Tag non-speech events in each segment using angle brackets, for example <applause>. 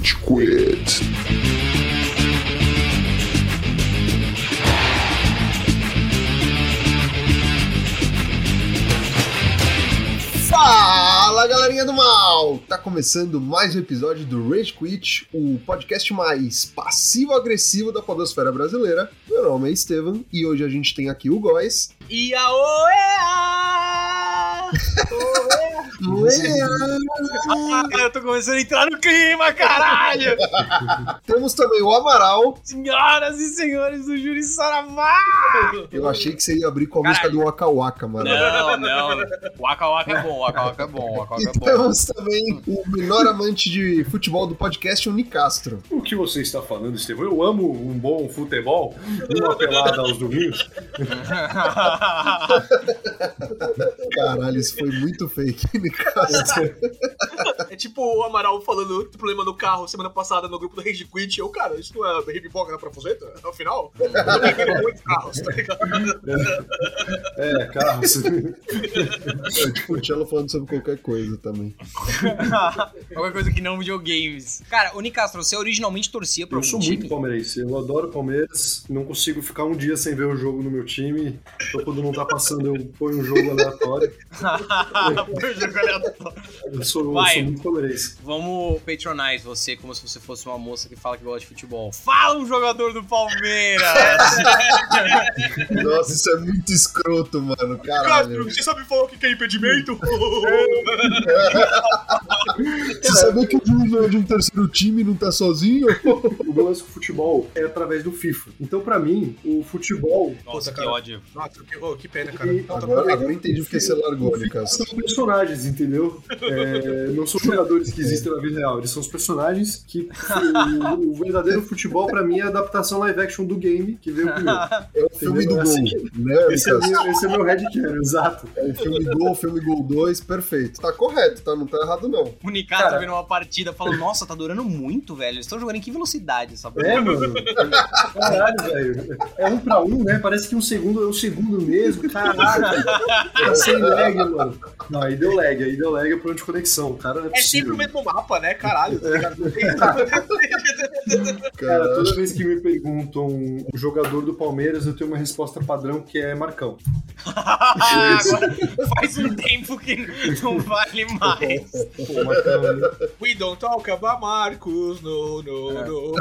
Rage Quit. Fala galerinha do mal! Tá começando mais um episódio do Rage Quit, o podcast mais passivo-agressivo da podosfera brasileira. Meu nome é Estevam e hoje a gente tem aqui o Góis. E a oea! Ah, eu tô começando a entrar no clima, caralho! <laughs> Temos também o Amaral. Senhoras e senhores do Júri Saravá! Eu achei que você ia abrir com a música do Waka Waka, mano. Não, não. Waka Waka é bom, Waka Waka é bom, Waka Waka é E bom. temos também o menor amante de futebol do podcast, o Nicastro. O que você está falando, Estevão? Eu amo um bom futebol, uma pelada aos domingos. <laughs> Caralho, isso foi muito fake, É tipo o Amaral falando do problema no carro semana passada no grupo do Rage Quit. Eu, cara, isso não é baby boga na Profuseta? Afinal, eu tô muitos carros, tá ligado? É, carros. É tipo o Cello falando sobre qualquer coisa também. Qualquer coisa que não videogames. Cara, o Nicastro, você originalmente torcia pra Eu sou time? muito palmeirense. Eu adoro Palmeiras. Não consigo ficar um dia sem ver o jogo no meu time. Então, quando não tá passando, eu ponho um jogo aleatório. <laughs> Por jogo aleatório. Eu sou, eu Vai. sou muito palmeirense. Vamos patronize você como se você fosse uma moça que fala que gosta de futebol. Fala um jogador do Palmeiras! <laughs> Nossa, isso é muito escroto, mano. Castro, Caralho. você sabe falar o que é impedimento? <laughs> Você sabia que o Júnior é de um terceiro time e não tá sozinho? <laughs> O meu lance com o futebol é através do FIFA. Então, pra mim, o futebol. Nossa, que cara. ódio. Nossa, que, oh, que pena, cara. E Não, Agora, agora eu entendi porque você largou, FIFA Nicastro. são personagens, entendeu? É, não são jogadores que existem na vida real. Eles são os personagens que. O, o verdadeiro futebol, pra mim, é a adaptação live action do game que veio comigo. É o filme do? Gol, Assim, né, Esse é, meu, esse é meu headcanon, exato. É o filme Gol, filme Gol 2, perfeito. Tá correto, tá? Não tá errado, não. O Nicastro Cara. vendo uma partida falando, nossa, tá durando muito, velho. Eles estão jogando em que velocidade essa porra? É, mano. Caralho, velho. É um pra um, né? Parece que um segundo é um segundo mesmo. Caralho. <laughs> Tá sem lag, mano. Não, aí deu lag, aí deu lag é problema de conexão. Cara, não é É sempre o mesmo mapa, né? Caralho, tá ligado? <laughs> Cara, toda vez que me perguntam o jogador do Palmeiras, eu tenho uma resposta padrão que é Marcão. Agora faz um tempo que não vale mais. Pô, Marcão, né? We don't talk about Marcos, no, no, no.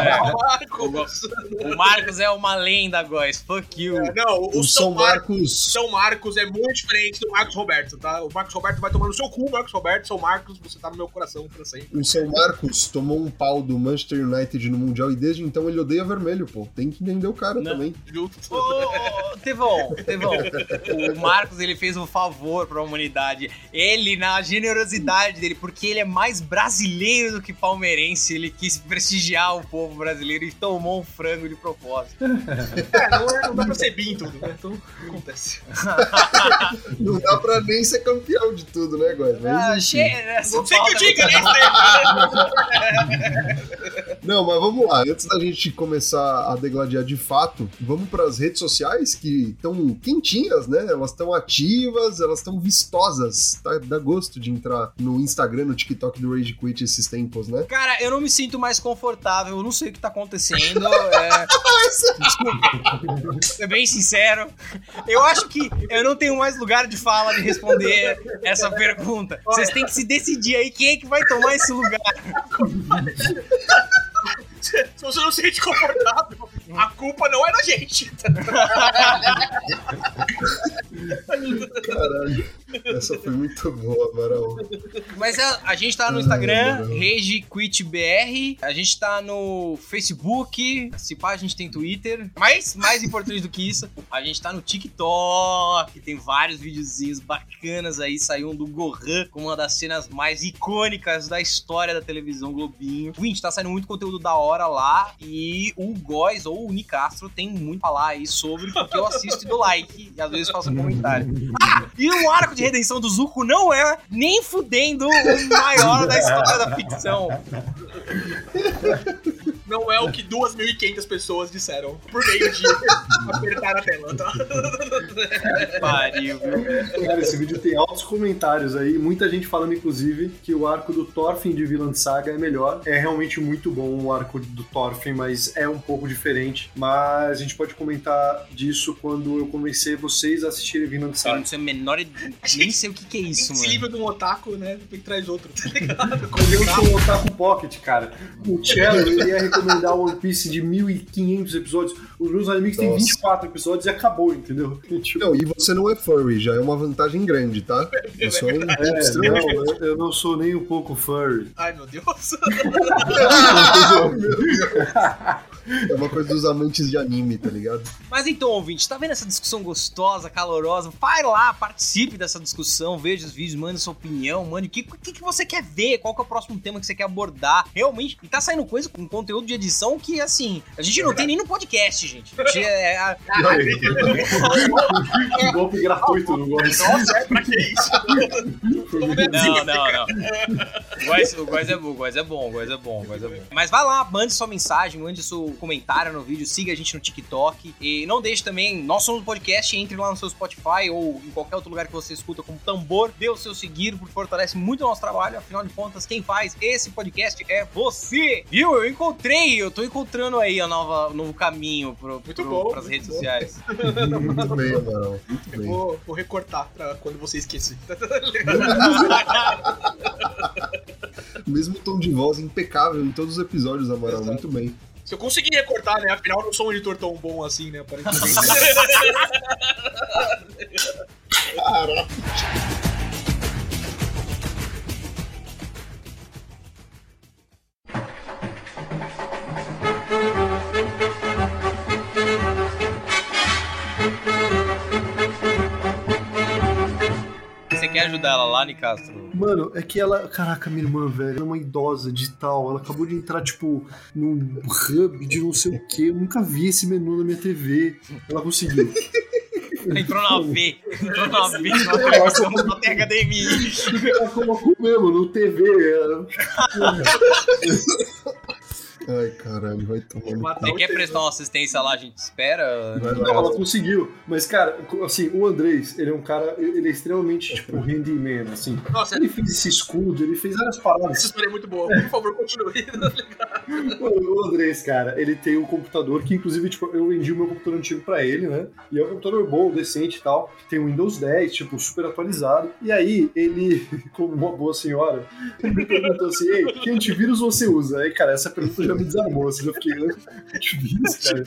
É. <laughs> Marcos. O Marcos é uma lenda, guys. Fuck you. Não, o, o São São Marcos. Marcos. São Marcos é muito diferente do Marcos Roberto, tá? O Marcos Roberto vai tomar no seu cu, Marcos Roberto. São Marcos, você tá no meu coração pra sempre. O São Marcos tomou um pau do Manchester United no Mundial e desde então ele odeia vermelho, pô. Tem que entender o cara Não. também. Justo. Ô, Tevão, Tevão, o Marcos ele fez um favor pra humanidade. Ele, na generosidade dele, porque ele é mais brasileiro do que palmeirense, ele quis prestigiar o povo brasileiro e tomou um frango de propósito. <laughs> É, não, é- não dá pra ser bi em tudo, né? Então, acontece. <laughs> Não dá pra nem ser campeão de tudo, né, Góis? Ah, cheira, Não sei que eu diga, né? <laughs> Não, mas vamos lá. Antes da gente começar a degladiar de fato, vamos pras redes sociais que estão quentinhas, né? Elas estão ativas, elas estão vistosas. Tá? Dá gosto de entrar no Instagram, no TikTok do Rage Quit esses tempos, né? Cara, eu não me sinto mais confortável, eu não sei o que tá acontecendo. <laughs> É... Desculpa. Ser bem sincero. Eu acho que eu não tenho mais lugar de fala de responder essa pergunta. Vocês têm que se decidir aí quem é que vai tomar esse lugar. <laughs> Se você não se sente confortável, a culpa não é da gente. <laughs> Caralho. Essa foi muito boa, Amaral. Mas a, a gente tá no Instagram. RageQuitBR. A gente tá no Facebook. Se pá, a gente tem Twitter. Mas, mais importante do que isso, a gente tá no TikTok. Tem vários videozinhos bacanas aí. Saiu um do Gohan com uma das cenas mais icônicas da história da televisão Globinho. Gente, tá saindo muito conteúdo da hora lá. E o Góis ou o Nicastro tem muito a falar aí sobre, porque eu assisto e dou like. E às vezes faço um comentário. Ah, e o arco de redenção do Zuko não é nem fudendo o maior da história da ficção. <laughs> não é o que 2.500 pessoas disseram por meio de <laughs> apertar a tela, tá? Pariu, viu? Cara, esse vídeo tem altos comentários aí, muita gente falando, inclusive, que o arco do Thorfinn de Vinland Saga é melhor. É realmente muito bom o arco do Thorfinn, mas é um pouco diferente. Mas a gente pode comentar disso quando eu convencer vocês a assistirem Vinland Eu Saga. não sei o menor. <laughs> Nem sei o que, que é isso, Esse mano. livro de um otaku, né? Depois traz outro, tá <laughs> ligado? Eu sou o Otaku Pocket, cara, o Cello ele ia recomendar One Piece de 1500 episódios. Os meus animes têm Nossa. 24 episódios e acabou, entendeu? <laughs> Tipo, Não, e você não é furry, já é uma vantagem grande, tá? Eu sou um é, extremamente não, eu- eu não sou nem um pouco furry. Ai, meu Deus. <laughs> <laughs> É uma coisa dos amantes de anime, tá ligado? Mas então, ouvinte, tá vendo essa discussão gostosa, calorosa? Vai lá, participe dessa discussão, veja os vídeos, mande sua opinião, mande o que, que, que você quer ver, qual que é o próximo tema que você quer abordar. Realmente, e tá saindo coisa com conteúdo de edição que, assim, a gente não tem nem no podcast, gente. A gente é- é- Que <laughs> golpe gratuito no golpe. Nossa, é pra que isso? Não, não, não. O Góis, é bom, o Góis é bom, o Góis é bom, é bom. Mas vai lá, mande sua mensagem, mande seu comentário no vídeo, siga a gente no TikTok. E não deixe também, nós somos um podcast, entre lá no seu Spotify ou em qualquer outro lugar que você escuta como tambor, dê o seu seguir, porque fortalece muito o nosso trabalho. Afinal de contas, quem faz esse podcast é você. Viu? Eu encontrei, eu tô encontrando aí a nova, o novo caminho pro, Muito pro, bom, pras muito redes bom. sociais. <laughs> Muito bem, Amaral. Muito Eu bem. vou, vou recortar pra quando você esquecer. <laughs> Mesmo tom de voz impecável em todos os episódios, Amaral. Exato. Muito bem. Se eu conseguir recortar, né? Afinal, eu não sou um editor tão bom assim, né? Aparentemente. <laughs> Você quer ajudar ela lá, Nicastro? Mano, é que ela. Caraca, minha irmã, velho, ela é uma idosa digital. Ela acabou de entrar, tipo, num hub de não sei o que. Eu nunca vi esse menu na minha TV. Ela conseguiu. <laughs> Entrou na V. Entrou na V. Não tem HDMI. Ela colocou mesmo no TV. ela- <laughs> Ai, caralho, vai tomar no cu. Você quer prestar uma assistência lá, a gente espera? Não, ela conseguiu. Mas, cara, assim, o Andrés, ele é um cara. Ele é extremamente, tipo, handyman, assim. Nossa, Ele fez esse escudo, ele fez várias essa paradas. história é muito boa. Por favor, continue. <laughs> O Andrés, cara, ele tem um computador que, inclusive, tipo, eu vendi o meu computador antigo pra ele, né? E é um computador bom, decente e tal. Tem o Windows 10, tipo, super atualizado. E aí, ele, <laughs> como uma boa senhora, ele me perguntou assim: Ei, que antivírus você usa? Aí, cara, essa pergunta já me desarmou. Assim, eu fiquei, "Ah, antivírus, <laughs> cara?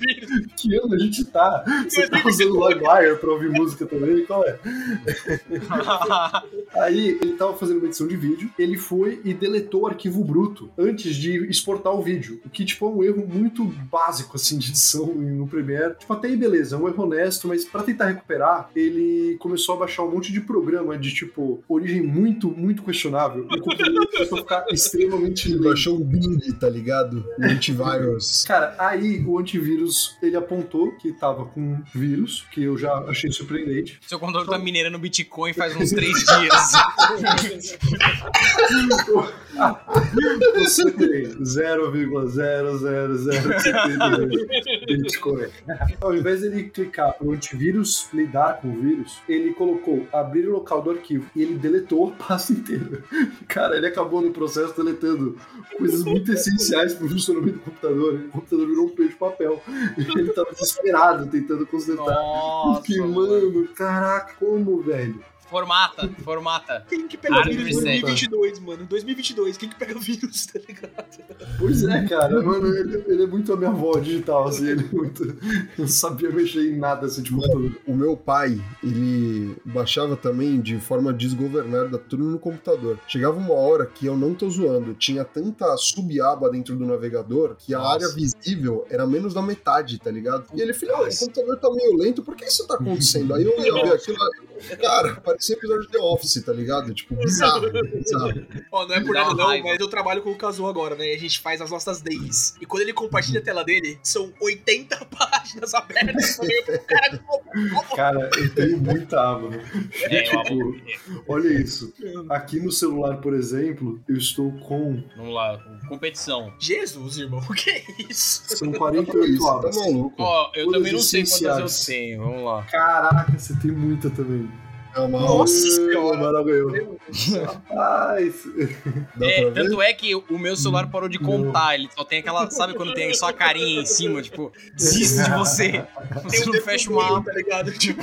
Que ano a gente tá? Você tá usando LimeWire pra ouvir música também? Qual é? <laughs> Aí ele tava fazendo uma edição de vídeo, ele foi e deletou o arquivo bruto antes de exportar o vídeo. O que, tipo, é um erro muito básico, assim, de edição no Premiere. Tipo, até aí beleza, é um erro honesto, mas pra tentar recuperar, ele começou a baixar um monte de programa de, tipo, origem muito, muito questionável. E o computador começou a ficar <laughs> extremamente Ele baixou o Bing, tá ligado? O antivírus. <laughs> Cara, aí o antivírus, ele apontou que tava com vírus, que eu já achei surpreendente. Seu computador tá minerando Bitcoin faz uns três dias. <laughs> Você tem 0,00072 Bitcoin. Ao invés dele clicar no antivírus, lidar com o vírus, ele colocou abrir o local do arquivo e ele deletou a pasta inteira. Cara, ele acabou no processo deletando coisas muito essenciais pro funcionamento do computador. O computador virou um peso de papel. E ele tava desesperado tentando consertar. Nossa. mano. mano, caraca, como, velho? Formata, formata. Quem que pega Hard vírus em reset. 2022, mano? 2022, quem que pega vírus, tá ligado? Pois é, cara, mano, ele, ele é muito a minha avó digital, assim, ele é muito. Eu não sabia mexer em nada assim de computador. O meu pai, ele baixava também de forma desgovernada tudo no computador. Chegava uma hora que eu não tô zoando, tinha tanta subaba dentro do navegador que a Nossa. área visível era menos da metade, tá ligado? E ele falou: "Ah, o computador tá meio lento, por que isso tá <laughs> acontecendo? Aí eu <laughs> ia ver aquilo, Cara, parecia episódio de The Office, tá ligado? Tipo, bizarro, bizarro. Ó, não é por nada não, raiva. mas eu trabalho com o Kazu agora, né? E a gente faz as nossas dailies. E quando ele compartilha a tela dele, são 80 <laughs> páginas abertas. Eu falei, cara, Cara, eu tenho muita aba. né? É. Tipo, olha isso. Aqui no celular, por exemplo, eu estou com. Vamos lá, competição. Jesus, irmão, o <laughs> que é isso? São Olha 48 isso, tá abas. maluco. Ó, eu Coisas também não sei quantas eu tenho. Vamos lá. Caraca, você tem muita também. É uma Nossa senhora. Amaral ganhou. Dá É, tanto é que o meu celular parou de contar, ele só tem aquela, sabe quando tem só a carinha em cima, tipo, desiste de você. <laughs> Tem Você um não fecha uma aba. tá ligado? Tipo.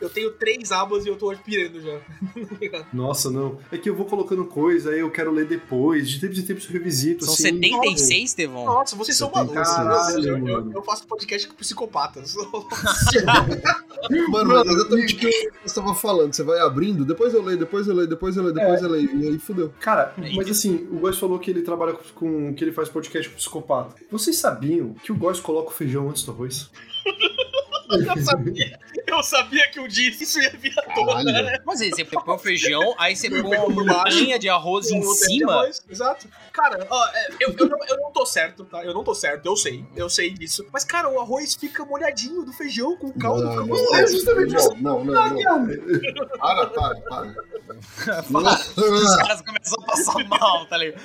eu tenho três abas e eu tô aspirando já. <laughs> Tá? Nossa, não. É que eu vou colocando coisa, aí eu quero ler depois. De tempos em tempos eu revisito. São assim, 76, Estevão? Nossa, vocês são malucos. Eu, eu, mano. faço podcast com psicopatas. <laughs> Mano, mas exatamente o que eu estava falando. Você vai abrindo, depois eu leio, depois eu leio, depois eu leio, depois eu leio. E aí fudeu. Cara, mas assim, o Góis falou que ele trabalha com. que ele faz podcast com psicopata. Vocês sabiam que o Góis coloca o feijão antes do arroz? <laughs> eu sabia. Eu sabia que um dia isso ia vir à tona. Caralho. Mas aí você põe o feijão, aí você põe uma montanha de arroz em cima. Exato. Cara, ó, é, eu, eu, não, eu não tô certo, tá? Eu não tô certo, eu sei. Eu sei disso. Mas, cara, o arroz fica molhadinho do feijão com caldo. Não, não. É justamente isso. não, não, não, não. Para, para, para. Os <laughs> caras começam a passar mal, tá ligado?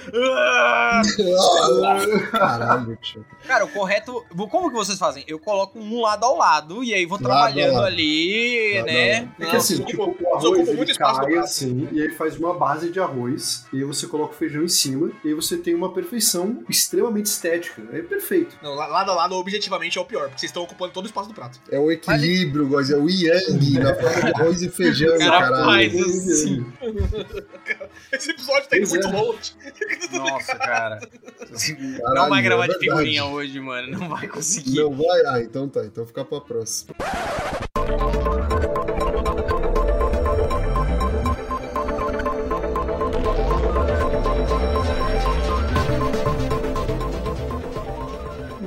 Caralho, tio. Cara, o correto. Como que vocês fazem? Eu coloco um lado ao lado e aí vou trabalhando lado. ali, Lado né? lado. É que assim, tipo, ocupa- o arroz ocupa muito ele espaço cai assim, e aí faz uma base de arroz, e aí você coloca o feijão em cima, e aí você tem uma perfeição extremamente estética. É perfeito. Não, lado a lado, objetivamente, é o pior, porque vocês estão ocupando todo o espaço do prato. É o equilíbrio, Góis, é o yang na forma de arroz e feijão, Cara, caralho. faz assim. <laughs> Esse episódio tá indo Pois muito é. longe. Nossa, cara. Caralho, não vai gravar é de figurinha hoje, mano. Não vai conseguir. Não vai? Ah, então tá. Então fica pra próxima.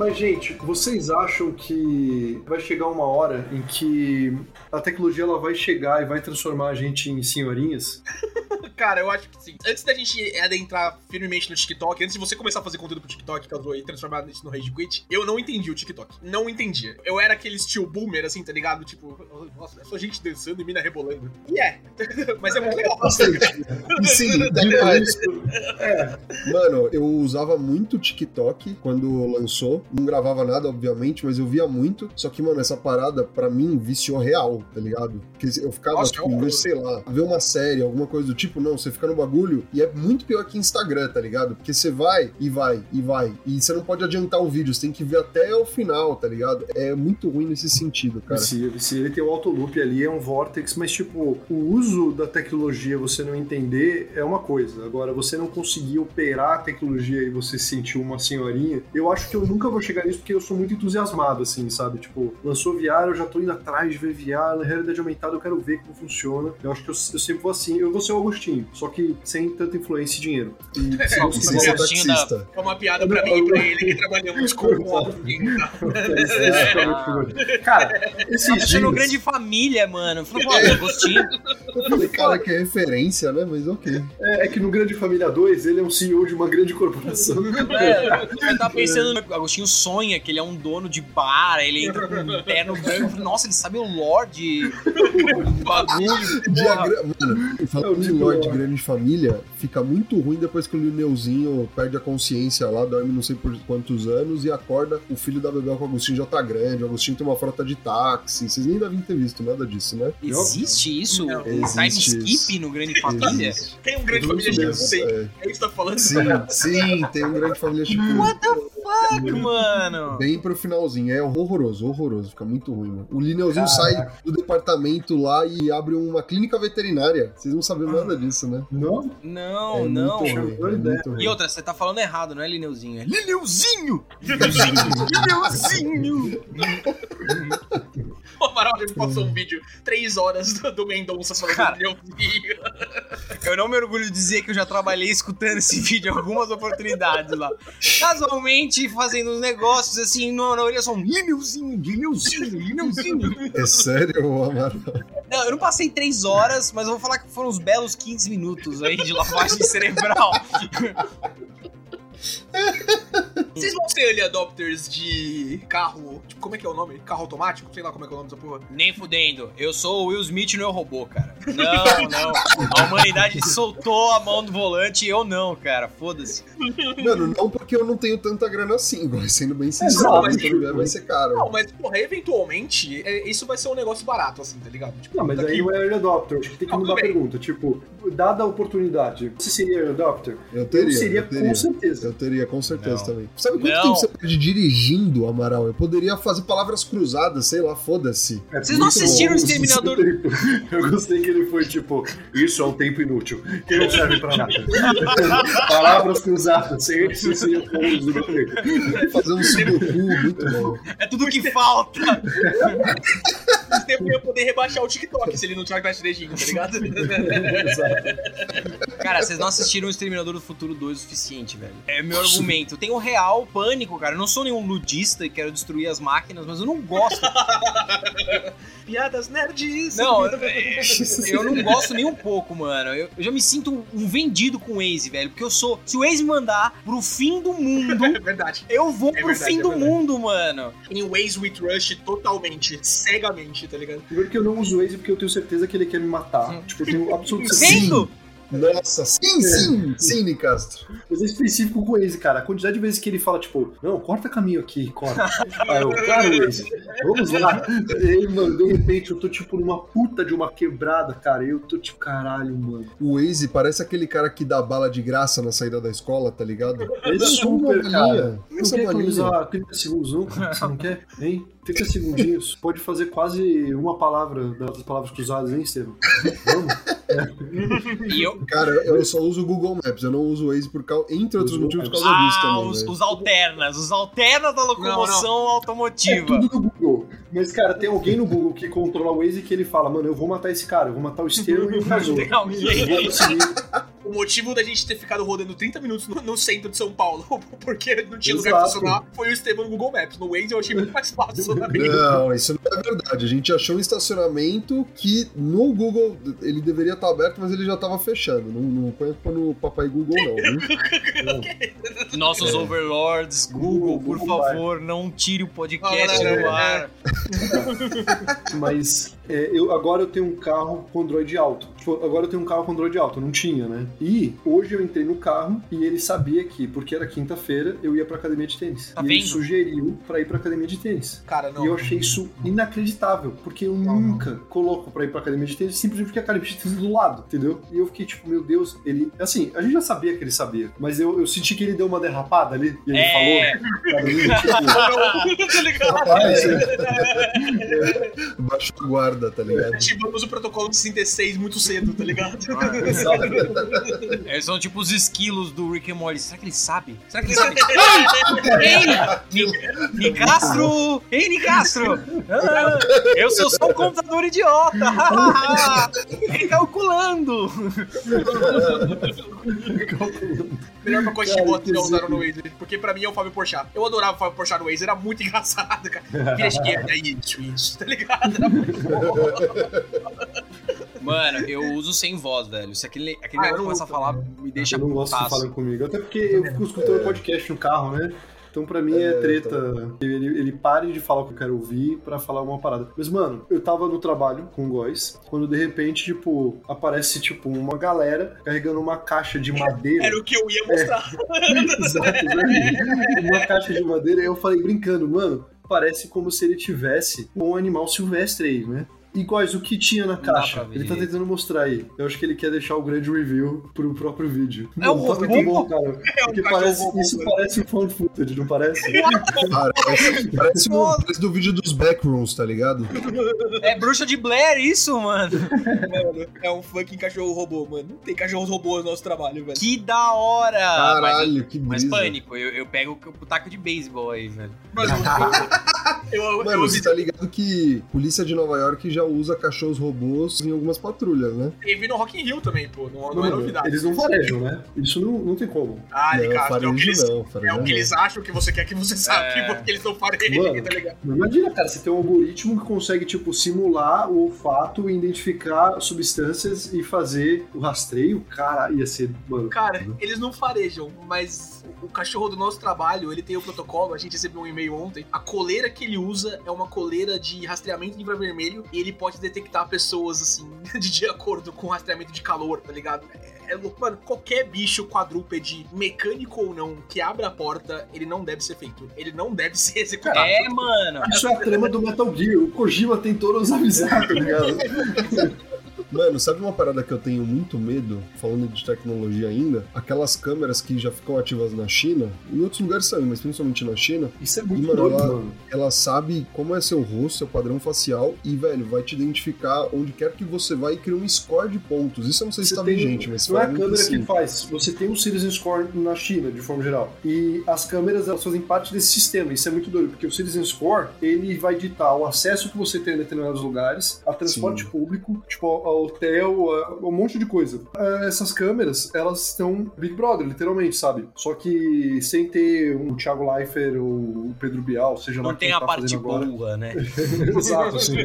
Mas, gente, vocês acham que vai chegar uma hora em que a tecnologia ela vai chegar e vai transformar a gente em senhorinhas? <laughs> Cara, eu acho que sim. Antes da gente adentrar firmemente no TikTok, antes de você começar a fazer conteúdo pro TikTok, caso e transformar isso no Rage Quit, eu não entendi o TikTok. Não entendia. Eu era aquele estilo boomer, assim, tá ligado? Tipo, nossa, é só gente dançando e mina rebolando. E é. <laughs> Mas é muito legal. <laughs> E sim, detalhe. Mano, eu usava muito TikTok quando lançou. Não gravava nada, obviamente, mas eu via muito. Só que, mano, essa parada, pra mim, viciou real, tá ligado? Porque eu ficava, Nossa, tipo, é sei lá, ver uma série, alguma coisa do tipo, não, você fica no bagulho e é muito pior que Instagram, tá ligado? Porque você vai e vai e vai. E você não pode adiantar o vídeo, você tem que ver até o final, tá ligado? É muito ruim nesse sentido, cara. Se, se ele tem o autoloop ali, é um vortex, mas tipo, o uso da tecnologia você não entender é uma coisa. Agora, você não conseguir operar a tecnologia e você se sentir uma senhorinha, eu acho que eu nunca vou chegar nisso porque eu sou muito entusiasmado, assim, sabe? Tipo, lançou VR, eu já tô indo atrás de ver VR, na realidade aumentada eu quero ver como funciona. Eu acho que eu, eu sempre vou assim, eu vou ser o Agostinho, só que sem tanta influência e dinheiro. E <laughs> se Só eu que Sem Sim, ser gostinho da- taxista. É uma piada pra mim e pra ele que trabalhamos com o óbvio. Cara, esses Tá achando dias... grande família, mano. Falei, pô, gostinho. Eu falei, cara, que é referência, né? Mas ok. É, é que no Grande Família 2 ele é um CEO de uma grande corporação. É, eu tava pensando, no Agostinho sonha que ele é um dono de bar, ele entra com um terno branco. Nossa, ele sabe o lorde <laughs> bagulho. Diagra... Mano, É falando de tipo Lorde lá. Grande Família, fica muito ruim depois que o Lineuzinho perde a consciência lá, dorme não sei por quantos anos e acorda. O filho da Bebel com o Agostinho já tá grande. O Agostinho tem uma frota de táxi. Vocês nem devem ter visto nada disso, né? Existe isso? Não. Um time Existe skip no Grande Família? Existe. Tem um grande família de tem. É, É isso que você tá falando? sim, sim, tem um Grande Família tipo. What the fuck, mano? Bem pro finalzinho, é horroroso, horroroso, fica muito ruim, mano. O Lineuzinho Caraca. sai do departamento lá e abre uma clínica veterinária. Vocês não sabem nada disso, né? Não? Não, é não. muito ruim, é ideia. muito ruim. E outra, você tá falando errado, não é Lineuzinho, é Lineuzinho! Lineuzinho! <laughs> Lineuzinho! O Amaral me passou um vídeo, três horas do, do Mendonça falando Cara. que eu vi. Eu não me orgulho de dizer que eu já trabalhei escutando esse vídeo em algumas oportunidades lá. Casualmente, fazendo uns negócios assim, no- na orelha só um lineuzinho, lineuzinho, lineuzinho. É sério, Amaral? Não, eu não passei três horas, mas eu vou falar que foram uns belos 15 minutos aí de lavagem cerebral. Vocês vão ser early adopters de carro. Tipo, como é que é o nome? Carro automático? Sei lá como é que é o nome dessa porra. Nem fudendo. Eu sou o Will Smith no Eu Robô, cara. <laughs> Não, não. A humanidade soltou a mão do volante e eu não, cara. Foda-se. Mano, não porque eu não tenho tanta grana assim, igual, sendo bem sincero, Exato, mas mas- vai ser caro. Não, mas, porra, eventualmente, é, isso vai ser um negócio barato, assim, tá ligado? Tipo, Não, mas daqui- aí não é early adopter. Acho que tem que Não, mudar a pergunta. Tipo, dada a oportunidade, você seria early adopter? Eu teria, eu seria eu teria. com certeza. Eu teria, com certeza Não. também. Sabe quanto Não. tempo você perde dirigindo, Amaral? Eu poderia fazer palavras cruzadas, sei lá, foda-se. É Vocês não assistiram bom. Exterminador? <laughs> Eu gostei que ele foi tipo, isso é um tempo inútil, que não serve pra nada. <laughs> Palavras cruzadas, sem esse sem o. Fazer um sudoku, muito bom. É tudo que falta. <laughs> Esse tempo eu ia poder rebaixar o TikTok se ele não tivesse dirigindo, tá ligado? <laughs> Cara, vocês não assistiram o Exterminador do Futuro 2 o suficiente, velho. É meu argumento. Eu tenho real pânico, cara. Eu não sou nenhum ludista e quero destruir as máquinas, mas eu não gosto. <laughs> Piadas nerds. Não, <laughs> é, eu não gosto nem um pouco, mano. Eu, eu já me sinto um vendido com o Waze, velho. Porque eu sou. Se o Waze mandar pro fim do mundo, É verdade. eu vou É pro verdade, fim é do mundo, mano. Em Waze with Rush totalmente, cegamente, tá ligado? Primeiro que eu não uso o Waze porque eu tenho certeza que ele quer me matar. Tipo, eu tenho absoluta Sendo? Nossa, sim, sim, sim, Nicastro. Mas é específico com o Waze, cara. A quantidade de vezes que ele fala, tipo, não, corta caminho aqui, corta. Aí <laughs> eu, claro, Waze, <laughs> vamos lá. E aí, mano, de repente eu tô, tipo, numa puta de uma quebrada, cara. E eu tô, tipo, caralho, mano. O Waze parece aquele cara que dá bala de graça na saída da escola, tá ligado? É super, cara. Não quer economizar 30 segundos, não? Você não quer? Hein? 30 segundinhos. Pode fazer quase uma palavra das palavras cruzadas, hein, Estevam? Vamos? E eu. Cara, eu só uso o Google Maps, eu não uso o Waze por causa, entre outros o motivos, por causa disso Ah, também. os, os alternas. Os alternas da locomoção É automotiva. tudo no Google. Mas, cara, tem alguém no Google que controla o Waze que ele fala, mano, eu vou matar esse cara, eu vou matar o Estevam e o <laughs> Cazor. Tem alguém. Eu vou. O motivo da gente ter ficado rodando 30 minutos no, no centro de São Paulo, <laughs> porque não tinha lugar Exato. pra funcionar, foi o Estevam no Google Maps. No Waze eu achei muito mais fácil. <laughs> Não, isso não é verdade. A gente achou um estacionamento que no Google ele deveria estar aberto, mas ele já estava fechando. Não, não põe no papai Google, não. <laughs> Nossos overlords, Google, por Google vai. favor, não tire o podcast Ah, é, ar. Mas é, eu, agora eu tenho um carro com Android alto. Tipo, agora eu tenho um carro com Android alto, eu não tinha, né? E hoje eu entrei no carro e ele sabia que, porque era quinta-feira, eu ia pra academia de tênis. Tá e ele vendo? sugeriu pra ir pra academia de tênis. Cara, não. E eu achei isso inacreditável, porque eu Não, nunca coloco pra ir pra academia de tênis simplesmente porque a academia de tênis é do lado, entendeu? E eu fiquei tipo, meu Deus, ele. Assim, a gente já sabia que ele sabia, mas eu, eu senti que ele deu uma derrapada ali e ele É. falou. <laughs> mim, tipo, <laughs> ligado? rapaz, <laughs> Baixou a guarda, tá ligado? Ativamos o protocolo de 66 muito cedo, tá ligado? <laughs> Eles são tipo os esquilos do Rick and Morty. Será que ele sabe? Será que ele sabe? Ei! Ni- Nicastro! Ei, Nicastro! Ah, eu sou só um computador idiota! Ele calculando! Melhor de Cara, voto que usaram no Waze. Porque pra mim é o Fábio Porchat. Eu adorava o Fábio Porchat no Waze, era muito <laughs> engraçado, cara. Vira <laughs> esquerda aí, switch, tá ligado? Era muito bom. <laughs> Mano, eu uso sem voz, velho. Se aquele, aquele Ah, negócio não começa a falar, me deixa eu não gosto putaço. falem comigo. Até porque eu fico escutando podcast no carro, né? Então pra mim é É, treta. Ele, ele pare de falar o que eu quero ouvir pra falar uma parada. Mas, mano, eu tava no trabalho com o Góis, quando de repente, tipo, aparece, tipo, uma galera carregando uma caixa de madeira. Era o que eu ia mostrar. <laughs> Exato, né? Uma caixa de madeira. E eu falei brincando, mano, parece como se ele tivesse um animal silvestre aí, né? Iguais o que tinha na caixa. Ele tá tentando mostrar aí. Eu acho que ele quer deixar o grande review pro próprio vídeo. É o tá muito robô? bom, cara. <laughs> É Porque parece, robô, isso mano. parece um found footage, não parece? <laughs> Parece, parece, um- parece do vídeo dos backrooms, tá ligado? <laughs> É bruxa de Blair isso, mano. Mano, é um fucking cachorro robô, mano. Não tem cachorros robôs no nosso trabalho, velho. Que da hora! Mas, Caralho, que mas brisa. pânico, eu, eu pego o taco de beisebol aí, velho. Mano, eu, eu, Mano, eu você tá ligado que polícia de Nova York já usa cachorros robôs em algumas patrulhas, né? teve no Rock in Rio também, pô. Não, não é Mano, novidade. eles não farejam, né? Isso não, não tem como. Ah, não, Ricardo, é o que farejo eles, não, farejo é o que não. eles acham que você quer que você sabe, É. porque eles não farejam, Mano. tá ligado? Imagina, cara, você tem um algoritmo que consegue, tipo, simular o olfato, identificar substâncias e fazer o rastreio. Cara, ia ser, mano. Cara, eles não farejam, mas o cachorro do nosso trabalho, ele tem o protocolo, a gente recebeu um e-mail ontem. A coleira que ele usa é uma coleira de rastreamento de infravermelho e ele pode detectar pessoas, assim, <laughs> de, de acordo com o rastreamento de calor, tá ligado? É, é louco. Mano, qualquer bicho quadrúpede, mecânico ou não, que abra a porta, ele não deve ser feito. Ele não deve ser <laughs> executado. É, mano. Isso é a trama do Metal Gear. O Kojima tentou nos avisar, tá ligado? <laughs> Mano, sabe uma parada que eu tenho muito medo, falando de tecnologia ainda? Aquelas câmeras que já ficam ativas na China, em outros lugares também, mas principalmente na China, Isso é E, muito mano, doido, ela- mano. ela sabe como é seu rosto, seu padrão facial e, velho, vai te identificar onde quer que você vai e cria um score de pontos. Isso eu não sei se Você tá tem- vigente, mas não é a câmera assim. que faz. Você tem um Citizen Score na China, de forma geral. E as câmeras, elas fazem parte desse sistema. Isso é muito doido, porque o Citizen Score, ele vai ditar o acesso que você tem a determinados lugares, a transporte Sim. público, tipo, a a hotel, a- um monte de coisa. Ah, Essas câmeras, elas estão Big Brother, literalmente, sabe? Só que sem ter um Thiago Leifert ou o Pedro Bial, seja lá Não tem a tá parte fazendo agora. boa, né? <laughs> Exato, assim.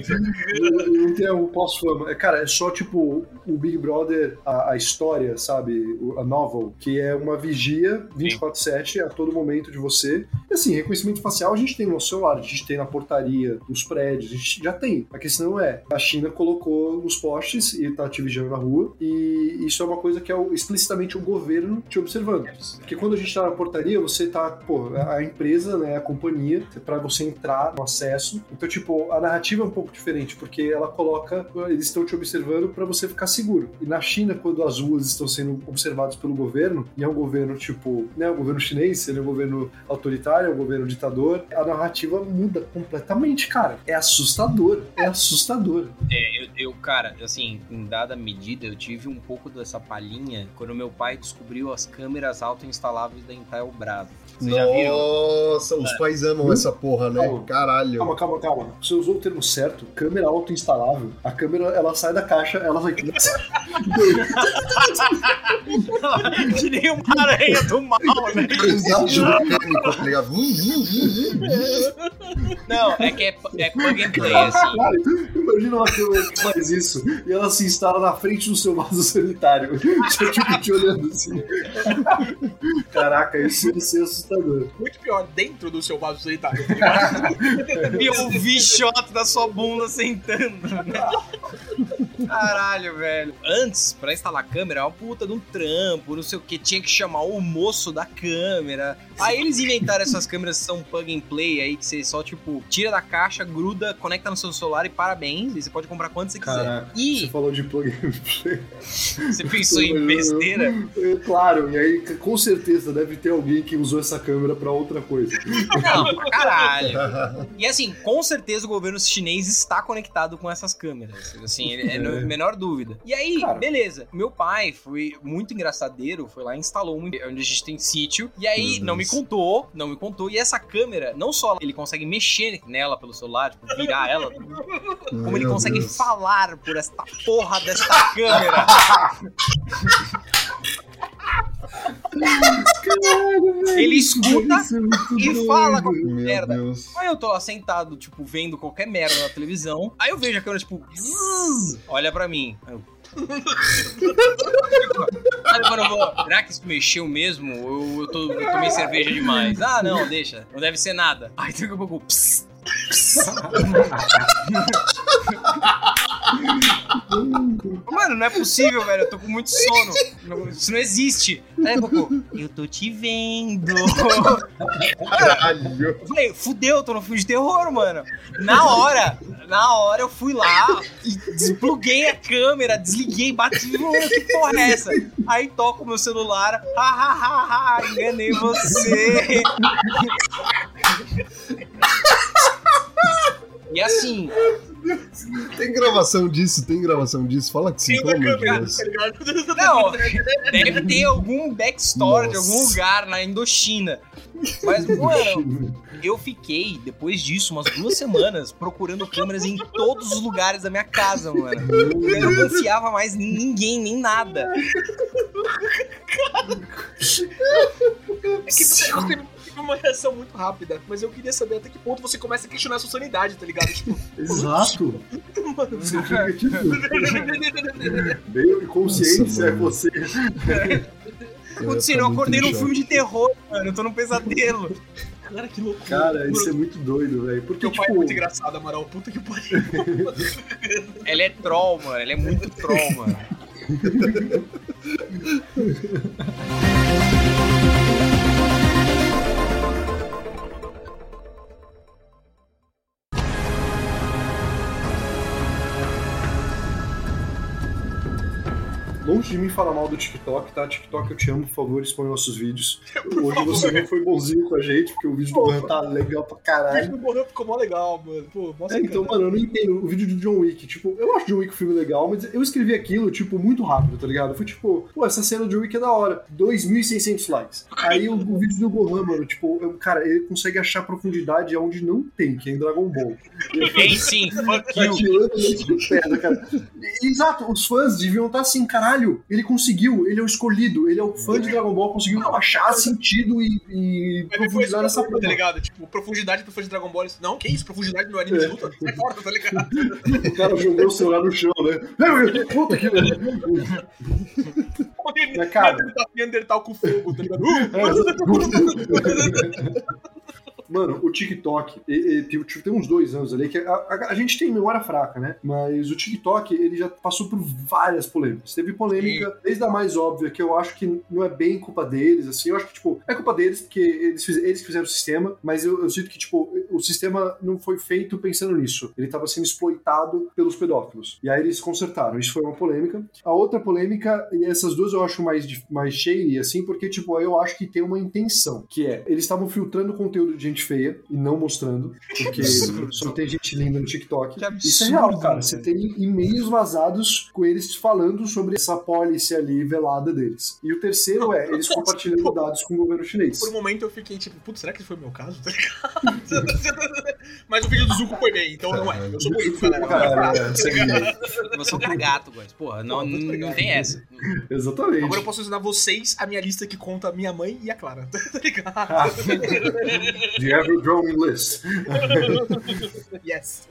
não tem o pós-fama. É, Cara, é só tipo o Big Brother, a, a história, sabe? O- A novel, que é uma vigia 24-7 a todo momento de você. E assim, reconhecimento facial a gente tem no celular, a gente tem na portaria, nos prédios, a gente já tem. A questão é, a China colocou nos postes e tá te vigiando na rua, e isso é uma coisa que é explicitamente o governo te observando. Porque quando a gente tá na portaria, você tá, pô, a empresa, né, a companhia, pra você entrar no acesso. Então, tipo, a narrativa é um pouco diferente, porque ela coloca, eles estão te observando pra você ficar seguro. E na China, quando as ruas estão sendo observadas pelo governo, e é um governo, tipo, né, o governo chinês, ele é um governo autoritário, é um governo ditador, a narrativa muda completamente, cara. É assustador, é assustador. É, eu, eu, cara, assim, em dada medida, eu tive um pouco dessa palhinha quando meu pai descobriu as câmeras autoinstaláveis da Intelbras. Vocês viram? Nossa, os pais amam essa porra, né? Calma. Caralho. Calma, calma, calma. Você usou o termo certo, câmera autoinstalável. A câmera, ela sai da caixa, ela vai... <laughs> que nem uma aranha do mal, né? Tá ligado? Hum, hum, hum, hum. Não, é que é, é plug and play, assim. Imagina uma câmera que faz isso e ela se instala na frente do seu vaso sanitário. <laughs> Só tipo te olhando assim. Caraca, isso ia ser assustador. Muito pior dentro do seu vaso sanitário. tá? <laughs> E eu vi shot da sua bunda sentando, né? Caralho, velho. Antes, pra instalar a câmera, é uma puta de um trampo, não sei o que. Tinha que chamar o moço da câmera. Aí eles inventaram essas câmeras que são plug and play aí, que você só, tipo, tira da caixa, gruda, conecta no seu celular e parabéns. E você pode comprar quanto você quiser. Caraca, você E falou de plug and play. você pensou em besteira? Claro, e aí com certeza deve ter alguém que usou essa câmera pra outra coisa. Não, pra caralho. E assim, com certeza o governo chinês está conectado com essas câmeras. Assim, é, é no menor dúvida. E aí, Cara. beleza. Meu pai foi muito engraçadeiro, foi lá e instalou um onde a gente tem sítio. E aí, Meu não me Deus. contou, não me contou. E essa câmera, não só ele consegue mexer nela pelo celular, tipo, virar ela, como ele Meu consegue Deus. falar por esta porra desta câmera. Ele escuta Isso é muito e doido. fala com Meu merda. Deus. Aí eu tô lá sentado, tipo, vendo qualquer merda na televisão. Aí eu vejo a câmera, tipo, zzz, olha pra mim. Aí eu... Quando eu vou, será que isso mexeu mesmo? Ou eu, tô, eu tomei cerveja demais? Ah, não, deixa. Não deve ser nada. Aí daqui a pouco, pss, pss. <laughs> Mano, não é possível, velho. Eu tô com muito sono. Não- Isso não existe. Aí, Cocô, eu tô te vendo. Caralho. Eu falei, fudeu, eu tô no filme de terror, mano. Na hora, na hora eu fui lá e despluguei a câmera, desliguei, bati, "Ô, que porra é essa? Aí toco o meu celular, ha, ha, ha, ha, enganei você. E assim, <laughs> Tem gravação disso? Tem gravação disso? Fala que sim, Tem pelo uma amor de câmera, Deus. tá ligado? <laughs> Não, deve ter algum backstory de algum lugar na Indochina. Mas, <laughs> mano, eu fiquei, depois disso, umas duas semanas procurando câmeras em todos os lugares da minha casa, mano. Eu não confiava mais em ninguém, nem nada. É que você, você teve <laughs> uma reação muito rápida, mas eu queria saber até que ponto você começa a questionar a sua sanidade, tá ligado? Tipo, <laughs> Exato. mano, Você fica tipo. Meio inconsciência é você. Putz, tá eu acordei num filme de terror, mano. Eu tô num pesadelo. cara, que loucura. Cara, isso é muito doido, velho. Porque, Teu pai é tipo. muito engraçado, Amaral. Puta que pariu. <laughs> Ela é troll, mano. Ela é muito troll, mano. Longe de mim falar mal do TikTok, tá? TikTok, eu te amo, por favor, expõe nossos vídeos. <laughs> Hoje você não foi bonzinho com a gente, porque o vídeo do Dan tá legal pra O caralho. vídeo do Borrão ficou mó legal, mano. Pô, nossa, É, então, mano, eu não entendo o vídeo do John Wick. Tipo, eu acho John Wick um filme legal, mas eu escrevi aquilo, tipo, muito rápido, tá ligado? Foi tipo, pô, essa cena do John Wick é da hora. 2.600 likes. Aí o, o vídeo do Gohan, mano, tipo, eu- cara, ele consegue achar profundidade onde não tem, que é em Dragon Ball. <laughs> Tem sim, fuck Tá you. de pedra, cara. E- Exato, os fãs deviam estar assim, caralho, ele conseguiu, ele é o escolhido, ele é o fã de Dragon Ball, conseguiu achar sentido e, e profundizar nessa tá porra. ligado? Tipo, profundidade pro fã de Dragon Ball. Não, que isso? Profundidade no anime de luta? Sai fora, tá ligado? O cara jogou o celular no chão, né? Puta que. Mas, cara- Neandertal, Neandertal com fogo, tá ligado? <laughs> Mano, o TikTok, e- e tem, tipo, tem uns dois anos ali que a, a- a gente tem memória fraca, né? Mas o TikTok, ele já passou por várias polêmicas. Teve polêmica, desde a mais óbvia, que eu acho que não é bem culpa deles, assim. Eu acho que, tipo, é culpa deles, porque eles, fiz- eles fizeram o sistema, mas eu, eu sinto que, tipo, o sistema não foi feito pensando nisso. Ele tava sendo exploitado pelos pedófilos. E aí eles consertaram. Isso foi uma polêmica. A outra polêmica, e essas duas eu acho mais, mais cheia, assim, porque, tipo, eu acho que tem uma intenção, que é, eles estavam filtrando conteúdo de gente feia e não mostrando, <laughs> porque só tem gente linda no TikTok. Que absurdo, Isso é real, cara. Você tem e-mails vazados com eles falando sobre essa policy ali velada deles. E o terceiro é, eles <laughs> compartilhando dados com o governo chinês. Por um momento eu fiquei tipo, putz, será que esse foi o meu caso? <laughs> Tá? Mas o vídeo do Zuko foi bem, então não é. Eu sou bonito, galera. Cara, é, Eu sou cagato, guys. Porra, não, não, não tem essa. Exatamente. Agora eu posso ensinar vocês a minha lista que conta a minha mãe e a Clara. Tá ligado? The Ever Growing List. <laughs> Yes.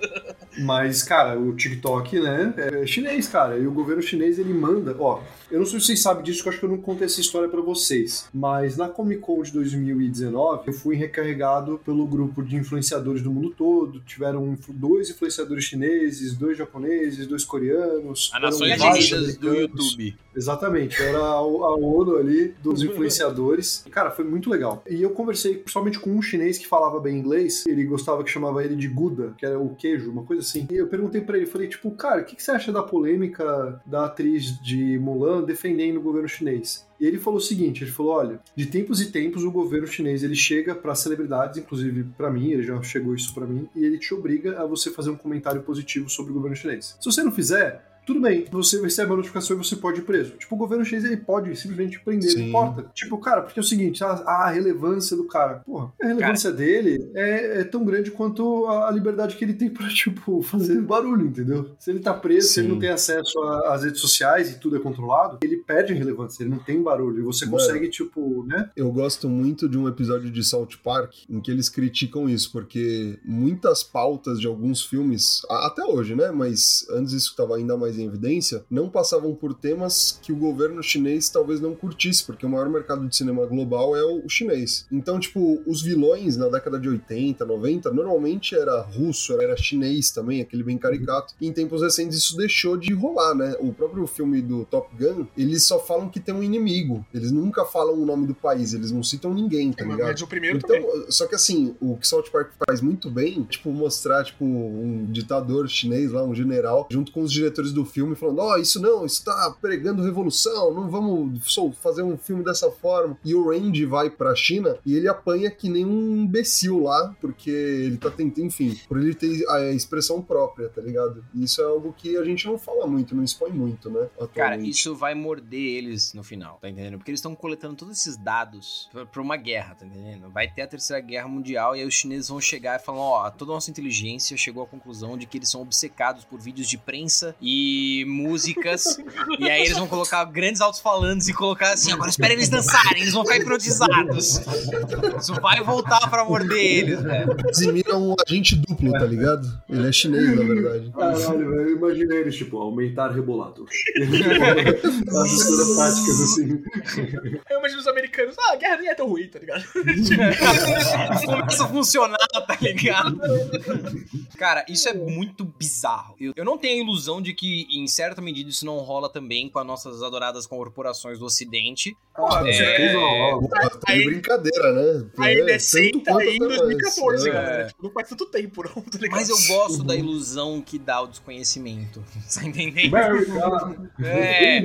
Mas, cara, o TikTok, né, é chinês, cara. E o governo chinês, ele manda. Ó, eu não sei se vocês sabem disso, que eu acho que eu não contei essa história pra vocês. Mas na Comic Con de 2019, eu fui recarregado pelo grupo de influenciadores do mundo todo. Tiveram dois influenciadores chineses, dois japoneses, dois coreanos. A Nações Unidas do. YouTube. Exatamente, era a, a ONU ali dos influenciadores. Cara, foi muito legal. E eu conversei principalmente com um chinês que falava bem inglês, ele gostava que chamava ele de Guda, que era o queijo, uma coisa assim. E eu perguntei pra ele, falei, tipo, cara, o que, que você acha da polêmica da atriz de Mulan defendendo o governo chinês? E ele falou o seguinte, ele falou, olha, de tempos e tempos o governo chinês ele chega para celebridades, inclusive pra mim, ele já chegou isso pra mim, e ele te obriga a você fazer um comentário positivo sobre o governo chinês. Se você não fizer, tudo bem, você recebe a notificação e você pode ir preso. Tipo, o governo chinês ele pode simplesmente prender, não Sim. importa. Tipo, cara, porque é o seguinte, a, a relevância do cara, porra, a relevância dele é, é tão grande quanto a, a liberdade que ele tem <laughs> pra, tipo, fazer barulho, entendeu? Se ele tá preso, se ele Sim. não tem acesso a- às redes sociais e tudo é controlado, ele perde a relevância, ele não tem barulho. E você Mano. consegue, tipo, né? Eu gosto muito de um episódio de South Park em que eles criticam isso, porque muitas pautas de alguns filmes, até hoje, né? Mas antes isso estava ainda mais mais em evidência, não passavam por temas que o governo chinês talvez não curtisse, porque o maior mercado de cinema global é o chinês. Então, tipo, os vilões na década de 80, 90, normalmente era russo, era chinês também, aquele bem caricato. E em tempos recentes isso deixou de rolar, né? O próprio filme do Top Gun, eles só falam que tem um inimigo. Eles nunca falam o nome do país, eles não citam ninguém, tá ligado? Mas o primeiro Então, também. só que assim, o que South Park faz muito bem, tipo, mostrar, tipo, um ditador chinês lá, um general, junto com os diretores do filme, falando, ó, isso não, isso tá pregando revolução, não vamos fazer um filme dessa forma. E o Randy vai pra China e ele apanha que nem um imbecil lá, porque ele tá tentando, enfim, por ele ter a expressão própria, tá ligado? E isso é algo que a gente não fala muito, não expõe muito, né? Cara, atualmente. isso vai morder eles no final, tá entendendo? Porque eles estão coletando todos esses dados pra uma guerra, tá entendendo? Vai ter a terceira guerra mundial e aí os chineses vão chegar e falar: ó, toda a nossa inteligência chegou à conclusão de que eles são obcecados por vídeos de prensa e músicas. e aí eles vão colocar grandes altos-falantes e colocar assim: agora espera eles dançarem, eles vão ficar hipnotizados. Isso vai voltar pra morder eles, velho. Casimiro é um agente duplo, tá ligado? Ele é chinês, na verdade. Caralho, velho, eu imaginei eles, tipo, aumentar rebolado. <laughs> As misturas táticas, assim. Eu imagino os americanos, ah, a guerra nem é tão ruim, tá ligado? <laughs> Começa a funcionar, tá ligado? Cara, isso é muito bizarro. Eu, eu não tenho a ilusão de que, em certa medida, isso não rola também com as nossas adoradas corporações do Ocidente. Ah, É. certeza rola. Pô, tá Aí- brincadeira, né? A É, tá aí em até mais. 2014, É. galera. Tipo, não faz tanto tempo, não, tá ligado? Mas eu gosto da ilusão que dá o desconhecimento. <laughs> Tá entendendo? É,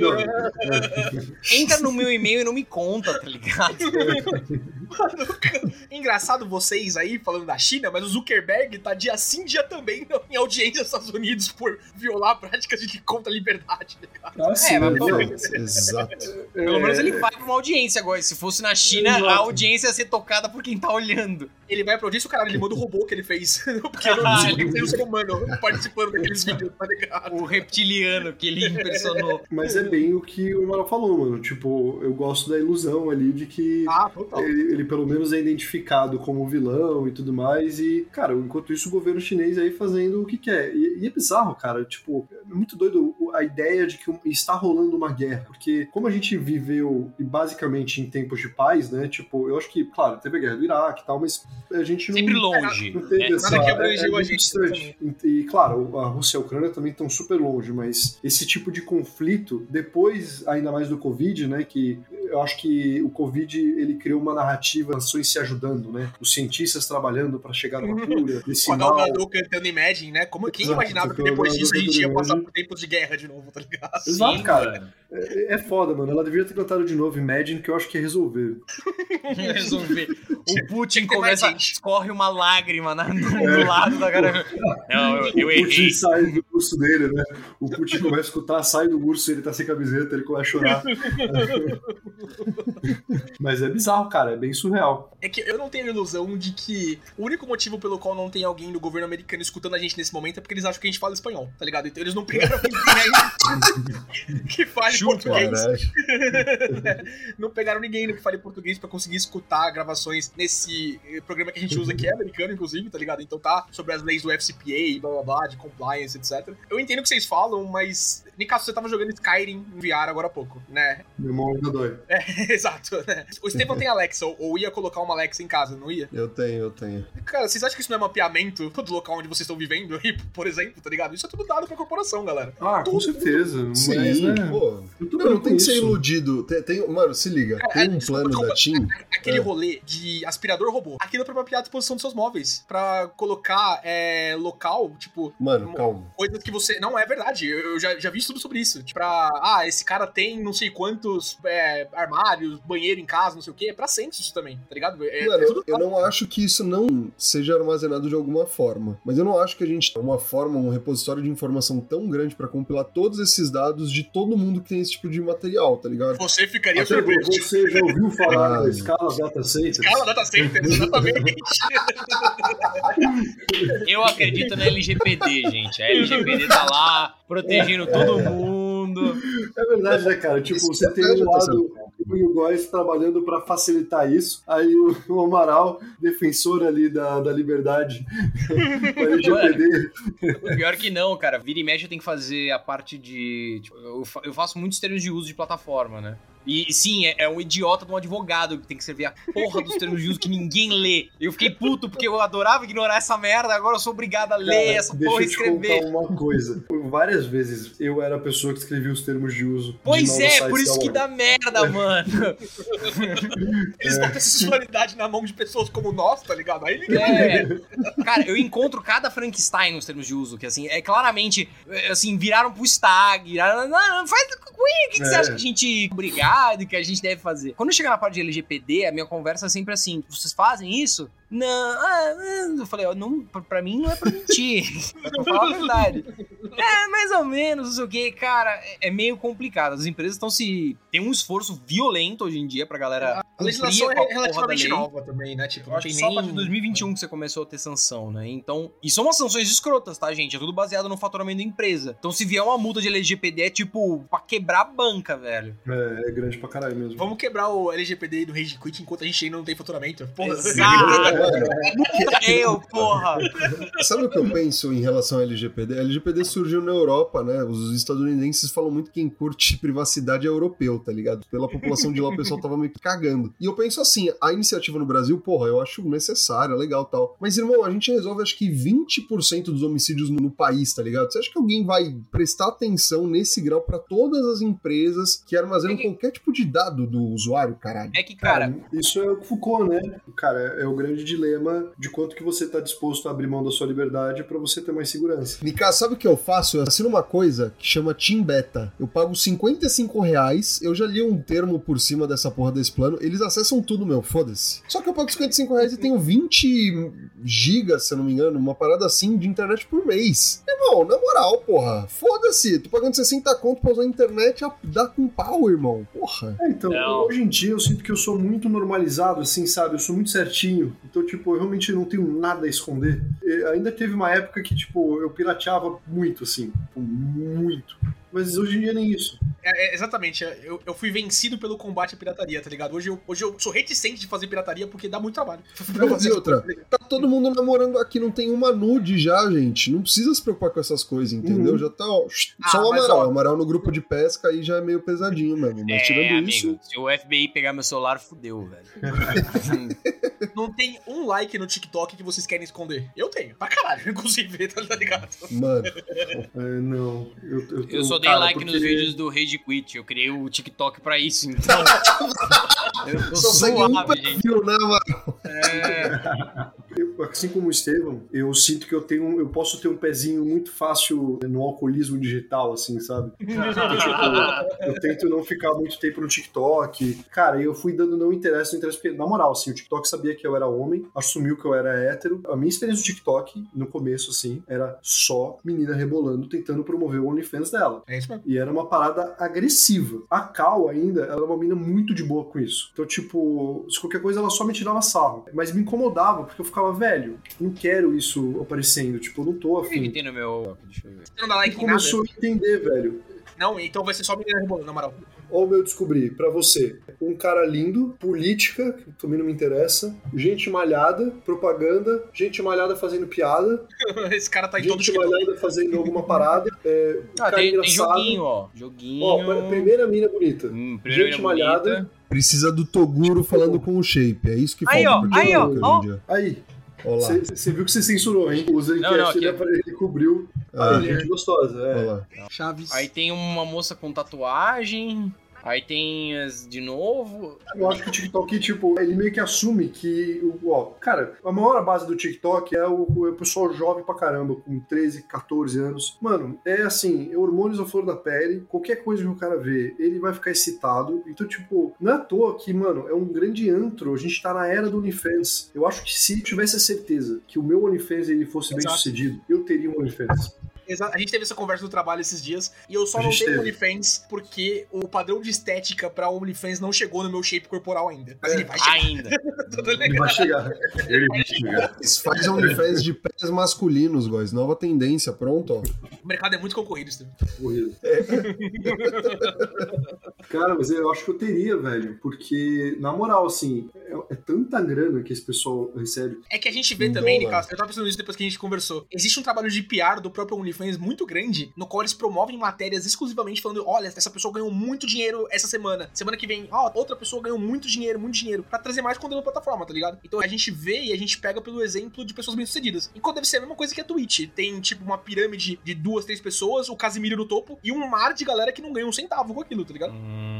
entra no meu e-mail e não me conta, tá ligado? <laughs> Engraçado vocês aí falando da China, mas o Zuckerberg tá dia sim, dia também <laughs> em audiência nos Estados Unidos por violar práticas de contra a liberdade, ligado? Ah, sim, É, mas, né? pô, Exato. Pelo menos ele vai pra uma audiência agora. Se fosse na China, Exato. a audiência ia ser tocada por quem tá olhando. Ele vai pra audiência, o caralho, ele manda o robô que ele fez. <laughs> Porque eu não que tem um ser humano participando daqueles vídeos, tá ligado? O reptiliano que ele impersonou. Mas é bem o que o Amaral falou, mano. Tipo, eu gosto da ilusão ali de que Ah, ele, ele pelo menos é identificado como vilão e tudo mais. E, cara, enquanto isso, o governo chinês aí fazendo o que quer. E, e é bizarro, cara. Tipo, é muito doido a ideia de que está rolando uma guerra. Porque, como a gente viveu basicamente em tempos de paz, né? Tipo, eu acho que, claro, teve a guerra do Iraque e tal, mas a gente não. Sempre longe. Não teve né? essa, Nada que é, abrangeu é a muito gente distante. E, e, claro, a Rússia e a Ucrânia também estão super longe, mas esse tipo de conflito, depois, ainda mais do Covid, né, que eu acho que o Covid, ele criou uma narrativa, nações se ajudando, né, os cientistas trabalhando para chegar numa cura, desse Com a mal. Gal Gadot cantando Imagine, né? Como, quem Exato, imaginava que depois disso a gente ia passar Imagine. por tempos de guerra de novo, tá ligado? Exato, Sim, cara. É, é foda, mano. Ela devia ter cantado de novo Imagine, que eu acho que ia resolver. <laughs> Resolver. O Putin começa, escorre uma lágrima na, do lado da cara. Não, eu, eu o errei. Putin sai do urso dele, né? O Putin começa a escutar, sai do urso, ele tá sem camiseta, ele começa a chorar. <laughs> Mas é bizarro, cara, é bem surreal. É que eu não tenho a ilusão de que o único motivo pelo qual não tem alguém do governo americano escutando a gente nesse momento é porque eles acham que a gente fala espanhol, tá ligado? Então eles não pegaram <laughs> ninguém que fale Português. Cara, <laughs> Não pegaram ninguém que fale português pra conseguir escutar gravações nesse eh, programa que a gente usa, que é americano, inclusive, tá ligado? Então tá sobre as leis do FCPA e blá blá blá, de compliance, etc. Eu entendo o que vocês falam, mas. Nicasso, você tava jogando Skyrim em VR agora há pouco, né? Meu irmão ainda dói. É, <laughs> exato, né? O Estevão tem Alexa, ou, ou ia colocar uma Alexa em casa, não ia? eu tenho, eu tenho. Cara, vocês acham que isso não é mapeamento do local onde vocês estão vivendo aí, <laughs> por exemplo, tá ligado? Isso é tudo dado pra corporação, galera. Ah, com certeza. Mas, Sim, né? pô. Não, não tem que ser isso. iludido. Tem, tem- mano, se liga. Tem um desculpa, plano desculpa. da TIM. Aquele É. rolê de aspirador robô. Aquilo é pra mapear a disposição dos seus móveis. Pra colocar é, local, tipo, Mano, calma. coisas que você. Não, é verdade. Eu, eu já, já vi tudo sobre isso. Tipo, pra. Ah, esse cara tem não sei quantos é, armários, banheiro em casa, não sei o quê. É pra census também, tá ligado? É, Mano, é eu, tudo eu não acho que isso não seja armazenado de alguma forma. Mas eu não acho que a gente tem uma forma, um repositório de informação tão grande pra compilar todos esses dados de todo mundo que tem esse tipo de material, tá ligado? Você ficaria Até surpreso. você já ouviu falar <laughs> Ah. da escala data center? Escala data center, exatamente. Eu acredito na LGPD, gente. A LGPD tá lá protegendo todo mundo. É verdade, né, cara? Tipo, Isso você é tem um lado. e o Góis trabalhando pra facilitar isso. Aí o, <laughs> o Amaral, defensor ali da, da liberdade, com a LGPD. Pior que não, cara. Vira e mexe tenho que fazer a parte de. tipo, eu, eu faço muitos termos de uso de plataforma, né? E sim, é, é um idiota de um advogado que tem que escrever a porra dos termos de uso que ninguém lê. Eu fiquei puto porque eu adorava ignorar essa merda, agora eu sou obrigado a ler Cara, essa deixa porra e eu te escrever. contar uma coisa. Várias vezes eu era a pessoa que escrevia os termos de uso. de Pois novos é, por isso que dá merda, mano. <laughs> Eles vão ter sexualidade na mão de pessoas como nós, tá ligado? Aí ninguém É. Cara, eu encontro cada Frankenstein nos termos de uso, que assim, é claramente, é, assim, viraram pro Stag, viraram, não, não, faz o que, que você É. acha que a gente é obrigado, que a gente deve fazer? Quando chega na parte de LGPD, a minha conversa é sempre assim, vocês fazem isso? Não, ah, eu falei, ó, não, pra, mim não é pra mentir, <laughs> pra falar a verdade. É, mais ou menos, não sei o que, cara, é, é meio complicado, as empresas estão se, tem um esforço violento hoje em dia pra galera A legislação é relativamente nova também, né? Tipo, acho que só a partir nem... de 2021 que você começou a ter sanção, né? Então. E são umas sanções escrotas, tá, gente? É tudo baseado no faturamento da empresa. Então, se vier uma multa de LGPD, é tipo pra quebrar a banca, velho. É, é grande pra caralho mesmo. Vamos quebrar o LGPD do Rage Quit enquanto a gente ainda não tem faturamento. Porra. Exato! <laughs> Eu, porra! Sabe o que eu penso em relação ao LGPD? A LGPD surgiu na Europa, né? Os estadunidenses falam muito que quem curte privacidade é europeu, tá ligado? Pela população de lá, o pessoal tava meio que cagando. E eu penso assim, a iniciativa no Brasil, porra, eu acho necessária, legal tal. Mas, irmão, a gente resolve acho que 20% dos homicídios no, no país, tá ligado? Você acha que alguém vai prestar atenção nesse grau pra todas as empresas que armazenam É que- qualquer tipo de dado do usuário, caralho? É que, cara, isso é o Foucault, né? Cara, é o grande dilema de quanto que você tá disposto a abrir mão da sua liberdade pra você ter mais segurança. Nika, sabe o que eu faço? Eu assino uma coisa que chama Team Beta. Eu pago 55 reais, eu já li um termo por cima dessa porra desse plano, eles acessam tudo, meu, foda-se. Só que eu pago 55 reais e tenho 20 gigas, se eu não me engano, uma parada assim de internet por mês. Irmão, na moral, porra, foda-se, tô pagando 60 conto pra usar a internet, a- dá com pau, irmão, porra. É, então, Não. hoje em dia eu sinto que eu sou muito normalizado, assim, sabe? Eu sou muito certinho. Então, tipo, eu realmente não tenho nada a esconder. E ainda teve uma época que, tipo, eu pirateava muito, assim. tipo, Muito. Mas hoje em dia nem isso. É, é, exatamente, é, eu, eu fui vencido pelo combate à pirataria, tá ligado? Hoje eu, hoje eu sou reticente de fazer pirataria porque dá muito trabalho. <laughs> E outra, tá todo mundo namorando aqui, não tem uma nude já, gente. Não precisa se preocupar com essas coisas, entendeu? Uhum. Já tá, ó, Ah, só o mas, Amaral. ó. O Amaral no grupo de pesca aí já é meio pesadinho mesmo. Mas é, tirando amigo, isso. se o FBI pegar meu celular, fudeu, velho. <laughs> Não tem um like no TikTok que vocês querem esconder. Eu tenho, pra caralho, <laughs> inclusive, tá ligado? Mano, É, não. Eu, eu, Eu só dei cara, like porque- nos vídeos do Rage Quit. Eu criei o TikTok pra isso, <laughs> então. eu tô só um suave, gente. perfil, né, mano? É, Eu, assim como o Estevam, eu sinto que eu tenho, eu posso ter um pezinho muito fácil no alcoolismo digital, assim, sabe? <laughs> Tipo, eu tento não ficar muito tempo no TikTok. Cara, eu fui dando não interesse, não interesse, porque, na moral, assim, o TikTok sabia que eu era homem, assumiu que eu era hétero. A minha experiência no TikTok, no começo, assim, era só menina rebolando, tentando promover o OnlyFans dela. É isso mesmo. E era uma parada agressiva. A Cal ainda, ela é uma mina muito de boa com isso. Então, tipo, se qualquer coisa ela só me tirava sarro. Mas me incomodava, porque eu ficava, velho, não quero isso aparecendo. Tipo, eu não tô o afim. tem no meu. Deixa eu ver. Você não dá E like nada? começou a entender, velho. Não, então vai ser só menina rebolando, na moral. Ó, o meu descobri, pra você. Um cara lindo, política, que também não me interessa, gente malhada, propaganda, gente malhada fazendo piada, <laughs> Esse cara tá em todo gente malhada fazendo alguma parada, é, Ah, cara tem, tem engraçado. joguinho, ó. Joguinho. Ó, primeira mina bonita. Hum, primeira gente mina malhada. bonita. Precisa do Toguro falando com o shape. É isso que Aí, falta ó, aí, ó, TikTok ó. Aí, Olha você viu que você censurou, hein? O Não, Zencast não, aqui- ele, cobriu Ah, a gente gostosa. É. olha lá. Chaves. Aí tem uma moça com tatuagem. Aí tem as de novo. Eu acho que o TikTok, tipo, ele meio que assume que, o- ó, cara, a maior base do TikTok é o, o pessoal jovem pra caramba, com 13, 14 anos. Mano, é assim, hormônios à flor da pele, qualquer coisa que o cara vê, ele vai ficar excitado. Então, tipo, não é à toa que, mano, é um grande antro, a gente tá na era do OnlyFans. Eu acho que se tivesse a certeza que o meu OnlyFans ele fosse bem Exato. sucedido, eu teria um OnlyFans. A gente teve essa conversa no trabalho esses dias e eu só A não tenho teve. OnlyFans porque o padrão de estética pra OnlyFans não chegou no meu shape corporal ainda. Mas ele vai chegar. Ainda. <laughs> Ele vai chegar. Ele vai chegar. Faz OnlyFans de pés masculinos, guys. Nova tendência, pronto, ó. O mercado é muito concorrido, Estevam. Corrido. <laughs> Cara, mas eu acho que eu teria, velho. Porque, na moral, assim, é, é tanta grana que esse pessoal recebe. É que a gente vê também, dólar. Nicasso, eu tava pensando nisso depois que a gente conversou. Existe um trabalho de PR do próprio OnlyFans muito grande, no qual eles promovem matérias exclusivamente falando: olha, essa pessoa ganhou muito dinheiro essa semana. Semana que vem, ó, outra pessoa ganhou muito dinheiro, muito dinheiro. Pra trazer mais conteúdo na plataforma, tá ligado? Então a gente vê e a gente pega pelo exemplo de pessoas bem-sucedidas. Enquanto deve ser a mesma coisa que a Twitch. Tem, tipo, uma pirâmide de duas, três pessoas, o Casimiro no topo, e um mar de galera que não ganha um centavo com aquilo, tá ligado?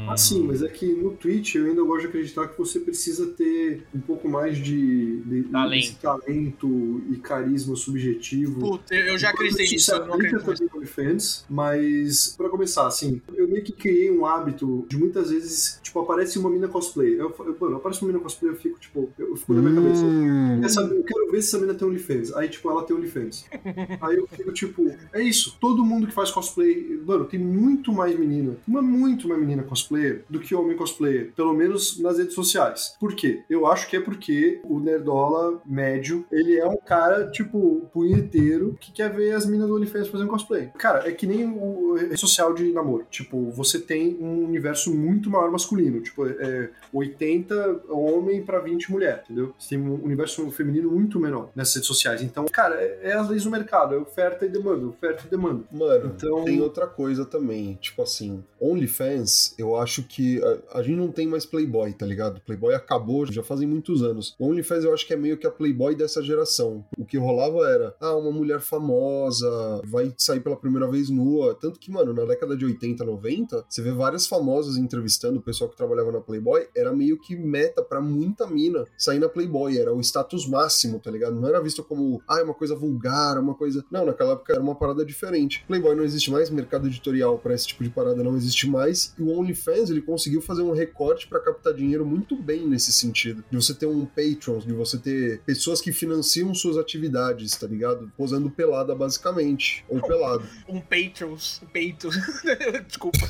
Ah, sim, mas é que no Twitch eu ainda gosto de acreditar que você precisa ter um pouco mais de, de Talento. talento e carisma subjetivo. Puta, eu já acreditei Isso nisso, não acredito também no OnlyFans, mas pra começar, assim, eu meio que criei um hábito de muitas vezes, tipo, aparece uma mina cosplay. Eu, eu, mano, aparece uma mina cosplay, eu fico, tipo, eu, fico na minha cabeça. Hum, saber? Eu quero ver se essa mina tem OnlyFans. Aí, tipo, ela tem OnlyFans. <laughs> Aí eu fico, tipo, é isso. Todo mundo que faz cosplay, mano, tem muito mais menina, uma muito mais menina cosplayer do que homem cosplayer. Pelo menos nas redes sociais. Por quê? Eu acho que é porque o Nerdola médio, ele é um cara, tipo, punheteiro, que quer ver as minas do OnlyFans fazendo cosplay. Cara, é que nem o rede social de namoro. Tipo, você tem um universo muito maior masculino. Tipo, é 80 homem pra 20 mulher, entendeu? Você tem um universo feminino muito menor nessas redes sociais. Então, cara, é, é as leis do mercado, é oferta e demanda, oferta e demanda. Mano, Então- tem outra coisa também. Tipo assim, OnlyFans, eu acho que a, a gente não tem mais Playboy, tá ligado? Playboy acabou já fazem muitos anos. OnlyFans eu acho que é meio que a Playboy dessa geração. O que rolava era, ah, uma mulher famosa vai sair pela primeira vez nua. Tanto que, mano, na década de 80, 90, você vê várias famosas entrevistando o pessoal que trabalhava na Playboy. Era meio que meta pra muita mina sair na Playboy. Era o status máximo, tá ligado? Não era visto como, ah, é uma coisa vulgar, uma coisa. Não, naquela época era uma parada diferente. Playboy não existe mais, mercado editorial pra esse tipo de parada não existe mais. E o OnlyFans, ele conseguiu fazer um recorte pra captar dinheiro muito bem nesse sentido. De você ter um Patreon, de você ter pessoas que financiam suas atividades, tá ligado? Posando pelada, basicamente. Ou pelado. Um Patrons, um peito. <laughs> Desculpa. <laughs>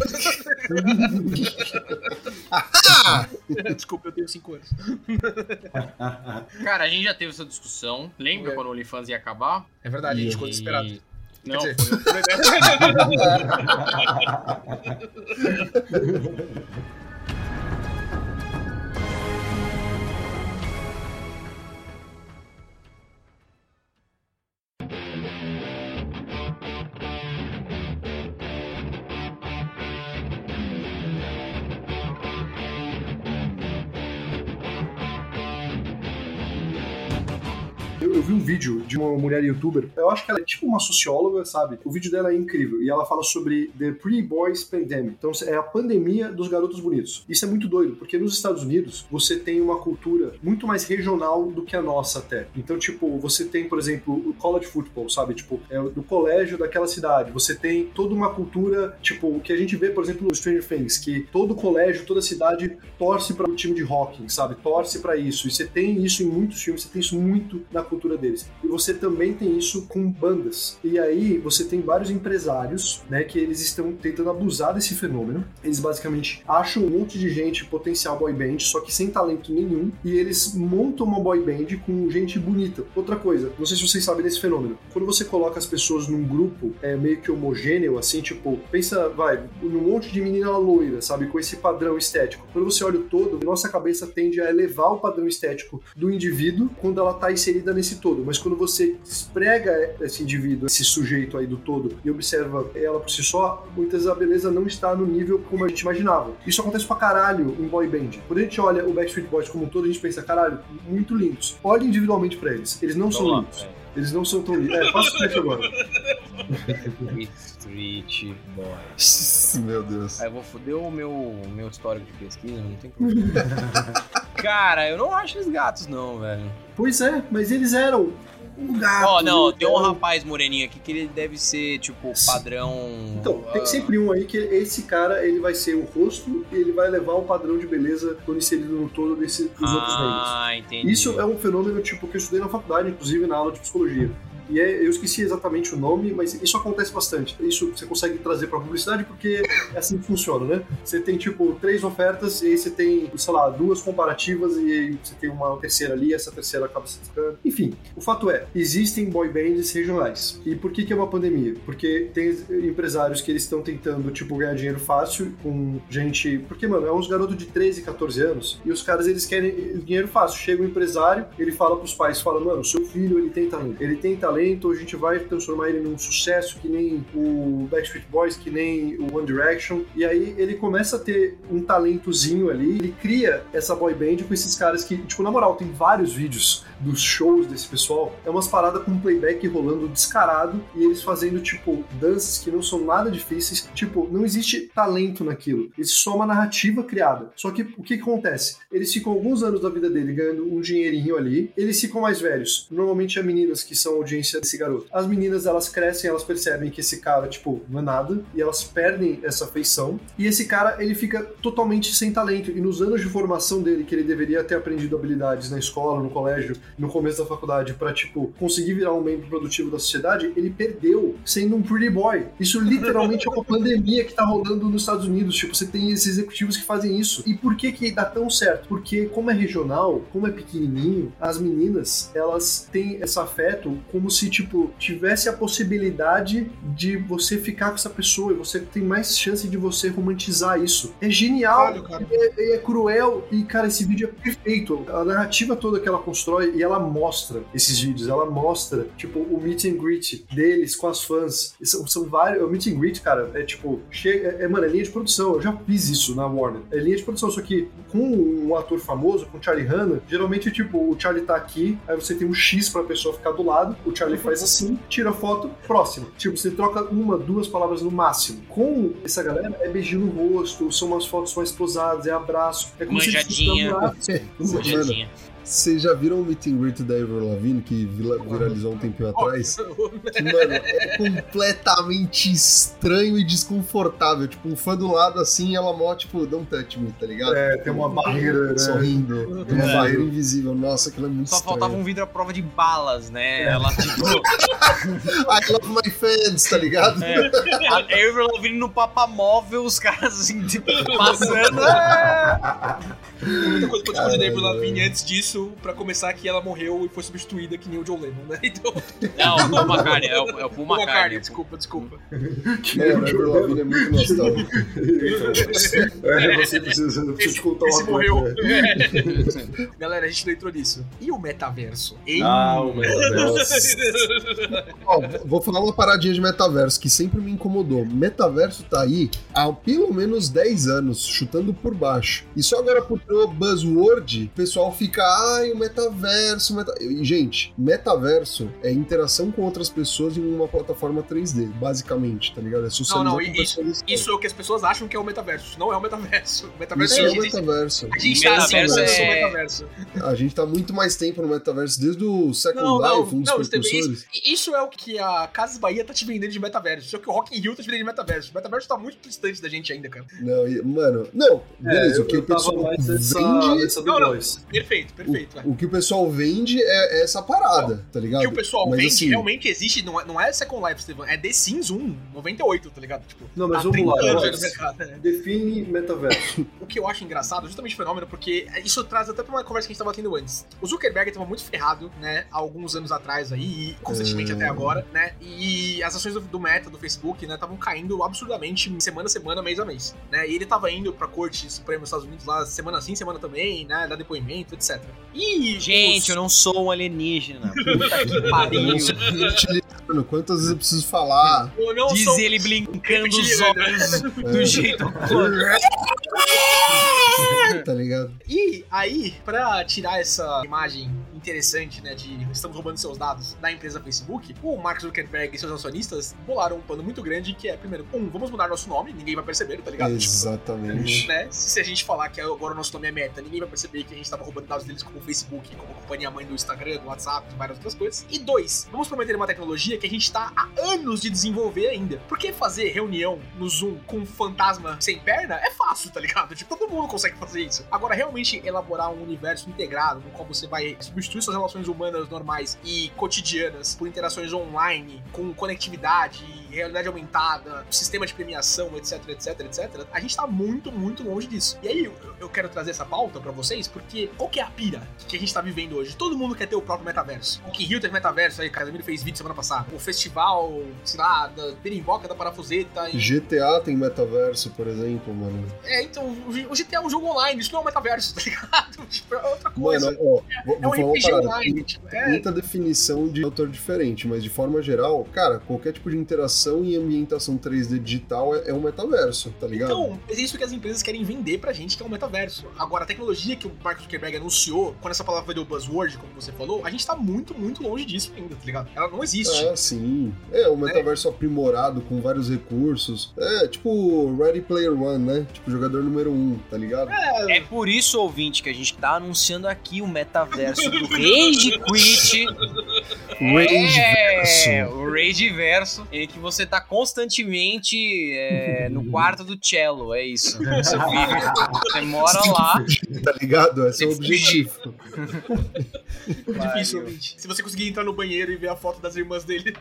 Desculpa, eu tenho 5 anos. Cara, a gente já teve essa discussão. Lembra É. quando o OnlyFans ia acabar? É verdade, a gente E- ficou desesperado. Não, Quer foi <laughs> Eu, vídeo de uma mulher youtuber, eu acho que ela é tipo uma socióloga, sabe? O vídeo dela é incrível e ela fala sobre The Pretty Boys Pandemic. Então é a pandemia dos garotos bonitos. Isso é muito doido, porque nos Estados Unidos você tem uma cultura muito mais regional do que a nossa até. Então, tipo, você tem, por exemplo, o college football, sabe? Tipo, é do colégio daquela cidade. Você tem toda uma cultura, tipo, o que a gente vê, por exemplo, no Stranger Things, que todo colégio, toda cidade torce para o time de hockey, sabe? Torce para isso. E você tem isso em muitos filmes, você tem isso muito na cultura deles. E você também tem isso com bandas. E aí você tem vários empresários, né, que eles estão tentando abusar desse fenômeno. Eles basicamente acham um monte de gente potencial boy band, só que sem talento nenhum, e eles montam uma boy band com gente bonita. Outra coisa, não sei se vocês sabem desse fenômeno. Quando você coloca as pessoas num grupo é, meio que homogêneo, assim, tipo, pensa, vai, num monte de menina loira, sabe, com esse padrão estético. Quando você olha o todo, nossa cabeça tende a elevar o padrão estético do indivíduo quando ela tá inserida nesse todo. Mas quando você esprega esse indivíduo, esse sujeito aí do todo, e observa ela por si só, muitas vezes a beleza não está no nível como a gente imaginava. Isso acontece pra caralho em boy band. Quando a gente olha o Backstreet Boys como um todo, a gente pensa, caralho, muito lindos. Olhe individualmente pra eles. Eles não são lá, lindos. Eles não são tão lindos. É, faça o teste agora. velho. Street Boys. <laughs> Meu Deus. Aí eu vou foder o meu, meu histórico de pesquisa, não tem problema. <laughs> Cara, eu não acho eles gatos, não, velho. Pois é, mas eles eram um gato. Ó, não, eles tem um eram- rapaz moreninho aqui que ele deve ser, tipo, padrão. Então, tem ah, sempre um aí que esse cara, ele vai ser o rosto e ele vai levar o padrão de beleza quando inserido no todo desse, dos outros negros. Ah, entendi. Isso é um fenômeno, tipo, que eu estudei na faculdade, inclusive na aula de psicologia. E é, eu esqueci exatamente o nome, mas isso acontece bastante. Isso você consegue trazer pra publicidade porque é assim que funciona, né? Você tem, tipo, três ofertas e aí você tem, sei lá, duas comparativas e aí você tem uma terceira ali essa terceira acaba se destacando. Enfim, o fato é, existem boy bands regionais. E por que que é uma pandemia? Porque tem empresários que eles estão tentando, tipo, ganhar dinheiro fácil com gente... Porque, mano, é uns garotos de 13, 14 anos e os caras, eles querem dinheiro fácil. Chega um empresário, ele fala pros pais, fala, mano, seu filho, ele tem talento. Ele tem talento, a gente vai transformar ele num sucesso que nem o Backstreet Boys, que nem o One Direction. E aí ele começa a ter um talentozinho ali, ele cria essa boy band com esses caras que, tipo, na moral, tem vários vídeos dos shows desse pessoal. É umas paradas com playback rolando descarado e eles fazendo, tipo, danças que não são nada difíceis. Tipo, não existe talento naquilo. Existe só uma narrativa criada. Só que o que, que acontece? Eles ficam alguns anos da vida dele ganhando um dinheirinho ali, eles ficam mais velhos. Normalmente é meninas que são audiência desse garoto. As meninas, elas crescem, elas percebem que esse cara, tipo, não é nada, e elas perdem essa afeição. E esse cara, ele fica totalmente sem talento. E nos anos de formação dele, que ele deveria ter aprendido habilidades na escola, no colégio, no começo da faculdade, pra, tipo, conseguir virar um membro produtivo da sociedade, ele perdeu sendo um pretty boy. Isso literalmente é uma <laughs> pandemia que tá rolando nos Estados Unidos. Tipo, você tem esses executivos que fazem isso. E por que que dá tão certo? Porque como é regional, como é pequenininho, as meninas, elas têm esse afeto como se, tipo, tivesse a possibilidade de você ficar com essa pessoa e você tem mais chance de você romantizar isso. É genial, é, é cruel e, cara, esse vídeo é perfeito. A narrativa toda que ela constrói e ela mostra esses vídeos, ela mostra, tipo, o meet and greet deles com as fãs. São, são vários. O meet and greet, cara, é tipo, chega, é, é, mano, é linha de produção. Eu já fiz isso na Warner. É linha de produção, só que com um ator famoso, com o Charlie Hanna, geralmente, tipo, o Charlie tá aqui, aí você tem um X pra pessoa ficar do lado, o Charlie faz assim, tira a foto, próximo. Tipo, você troca uma, duas palavras no máximo. Com essa galera, é beijinho no rosto, são umas fotos mais posadas, é abraço. É como se eles Manjadinha. namorassem. Manjadinha. Vocês já viram o meet and greet da Avril Lavigne que vila- viralizou um tempinho atrás? Que, mano, é completamente estranho e desconfortável. Tipo, um fã do lado assim, ela mó, tipo, don't touch me, tá ligado? É, tem uma barreira, né? Sorrindo. Tem uma É. barreira invisível. Nossa, aquilo é muito Só estranho. faltava um vidro à prova de balas, né? Ela, tipo, <laughs> I love my fans, tá ligado? é, a Avril Lavigne no papamóvel, os caras assim, tipo, passando. é. <laughs> Tem muita coisa pra discutir da Avril Caralho. Lavigne antes disso, pra começar que ela morreu e foi substituída que nem o John Lennon, né? <laughs> Então, Não, o Paul McCartney, é o, é o Paul uma McCartney. carne, desculpa, desculpa. Mano, a Avril Lavigne é muito nostálgico. <laughs> É, você precisa, eu preciso te contar Esse uma coisa. morreu. <laughs> né? Galera, a gente não entrou nisso. E o metaverso? Hein? Ah, o metaverso. Ó, vou falar uma paradinha de metaverso que sempre me incomodou. Metaverso tá aí há pelo menos 10 anos, chutando por baixo. E só agora por ter o buzzword, o pessoal fica, ai, o metaverso, meta... Gente, metaverso é interação com outras pessoas em uma plataforma 3D, basicamente, tá ligado? É socializar Não, não, isso-. Isso é o que as pessoas acham que é o metaverso. Isso não é o metaverso. O metaverso Isso é o existe. metaverso. A gente tá Metaverso acessando é- o metaverso. A gente tá muito mais tempo no metaverso, desde o Second Não, não, Life, um dos não, isso, isso é o que a Casas Bahia tá te vendendo de metaverso. Isso é o que o Rock in Rio tá te vendendo de metaverso. O metaverso tá muito distante da gente ainda, cara. Não, mano, não, beleza, É, eu, o que o pessoal vende nessa Não, não. The Voice. Perfeito, perfeito. vai. O que o pessoal vende é, é essa parada, tá O ligado? que o pessoal Mas, vende assim, realmente existe, não é, não é Second Life, Estevam, é The Sims 1, 98, tá ligado? Tipo, Não, mas há vamos 30 lá, mercado, né? Define metaverso. O que eu acho engraçado, justamente fenômeno, porque isso traz até pra uma conversa que a gente tava tendo antes. O Zuckerberg tava muito ferrado, né, há alguns anos atrás aí, e constantemente É. até agora, né, e as ações do, do Meta, do Facebook, né, estavam caindo absurdamente semana a semana, mês a mês, né, e ele tava indo pra corte suprema dos Estados Unidos lá, semana sim, semana também, né, dar depoimento, etc. E Gente, eu não sou um alienígena. Puta que pariu. quantas vezes eu preciso falar? eu não Diz sou- ele brincando os olhos É, do jeito. <laughs> tá ligado? E aí, pra tirar essa imagem interessante, né, de estamos roubando seus dados da empresa Facebook, o Mark Zuckerberg e seus acionistas bolaram um plano muito grande que é, primeiro, um, vamos mudar nosso nome, ninguém vai perceber, tá ligado? Tipo, Exatamente. né? Se a gente falar que agora o nosso nome é Meta, ninguém vai perceber que a gente tava roubando dados deles como o Facebook, como a companhia mãe do Instagram, do WhatsApp, e várias outras coisas. E dois, vamos prometer uma tecnologia que a gente tá há anos de desenvolver ainda. Porque fazer reunião no Zoom com um fantasma sem perna é fácil, tá ligado? Tipo, todo mundo consegue fazer isso. Agora, realmente elaborar um universo integrado no qual você vai substituir substituir suas relações humanas normais e cotidianas por interações online, com conectividade, realidade aumentada, sistema de premiação, etc, etc, etc, a gente tá muito, muito longe disso. E aí eu, quero trazer essa pauta pra vocês, porque qual que é a pira que a gente tá vivendo hoje? Todo mundo quer ter o próprio metaverso. O que Rio teve metaverso aí, Casemiro fez vídeo semana passada. O festival, sei lá, da Berimboca da Parafuseta. E... GTA tem metaverso, por exemplo, mano. É, então, o GTA é um jogo online, isso não é um metaverso, tá ligado? <laughs> Tipo, é outra coisa. Mano, ó, vou, é um vou falar RPG parada. online, Tem tipo, é... muita definição de autor diferente, mas de forma geral, cara, qualquer tipo de interação e ambientação 3D digital é, é um metaverso, tá ligado? Então, é isso que as empresas querem vender pra gente, que é um metaverso. Agora, a tecnologia que o Mark Zuckerberg anunciou, quando essa palavra do buzzword, como você falou, a gente tá muito, muito longe disso ainda, tá ligado? Ela não existe. Ah, sim. É, um metaverso aprimorado com vários recursos. É, tipo Ready Player One, né? Tipo jogador número um, tá ligado? É por isso, ouvinte, que a gente tá anunciando aqui o metaverso do Rage Quit. É, Rageverso. o Rage Verso, em que você tá constantemente é, no <laughs> quarto do cello, é isso. Você <laughs> vive, você mora lá. Tá ligado? Esse é o objetivo. <laughs> Ouvinte. Se você conseguir entrar no banheiro e ver a foto das irmãs dele.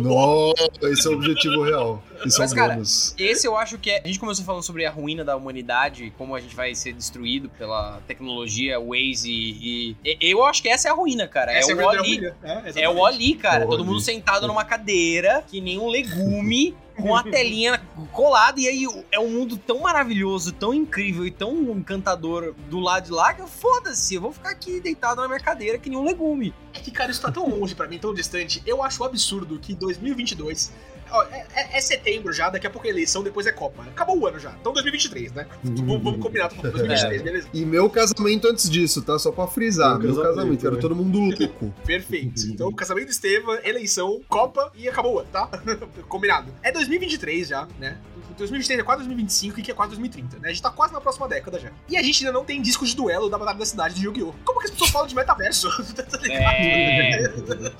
Nossa, esse é o objetivo real. Esse é Mas, o cara, bônus. Esse eu acho que é. A gente começou falando sobre a ruína da humanidade, como a gente vai ser destruído pela tecnologia, Waze e. e- eu acho que essa é a ruína, cara. Essa é é a o verdadeira Oli. ruína. É, É o exatamente. Oli, cara. O Todo Oli. mundo sentado numa cadeira, que nem um legume, <laughs> com a telinha colada. E aí é um mundo tão maravilhoso, tão incrível e tão encantador do lado de lá que eu foda-se, eu vou ficar aqui deitado na minha cadeira que nem um legume. É que, cara, isso tá tão longe pra mim, tão distante. Eu acho absurdo que 2022. Ó, é, é- é setembro já, daqui a pouco é eleição, depois é Copa. Acabou o ano já. Então 2023, né? Vamos, vamos combinar com 2023, beleza? E meu casamento antes disso, tá? Só pra frisar. Meu Meu, casamento, quero né? todo mundo louco. <laughs> Perfeito. Então, casamento Estevam, eleição, Copa e acabou o ano, tá? <laughs> Combinado. É 2023 já, né? 2023 é quase 2025 e que é quase 2030, né? A gente tá quase na próxima década já. E a gente ainda não tem disco de duelo da Batalha da Cidade de Yu-Gi-Oh! Como que as pessoas falam de metaverso? <laughs> Tá ligado? É.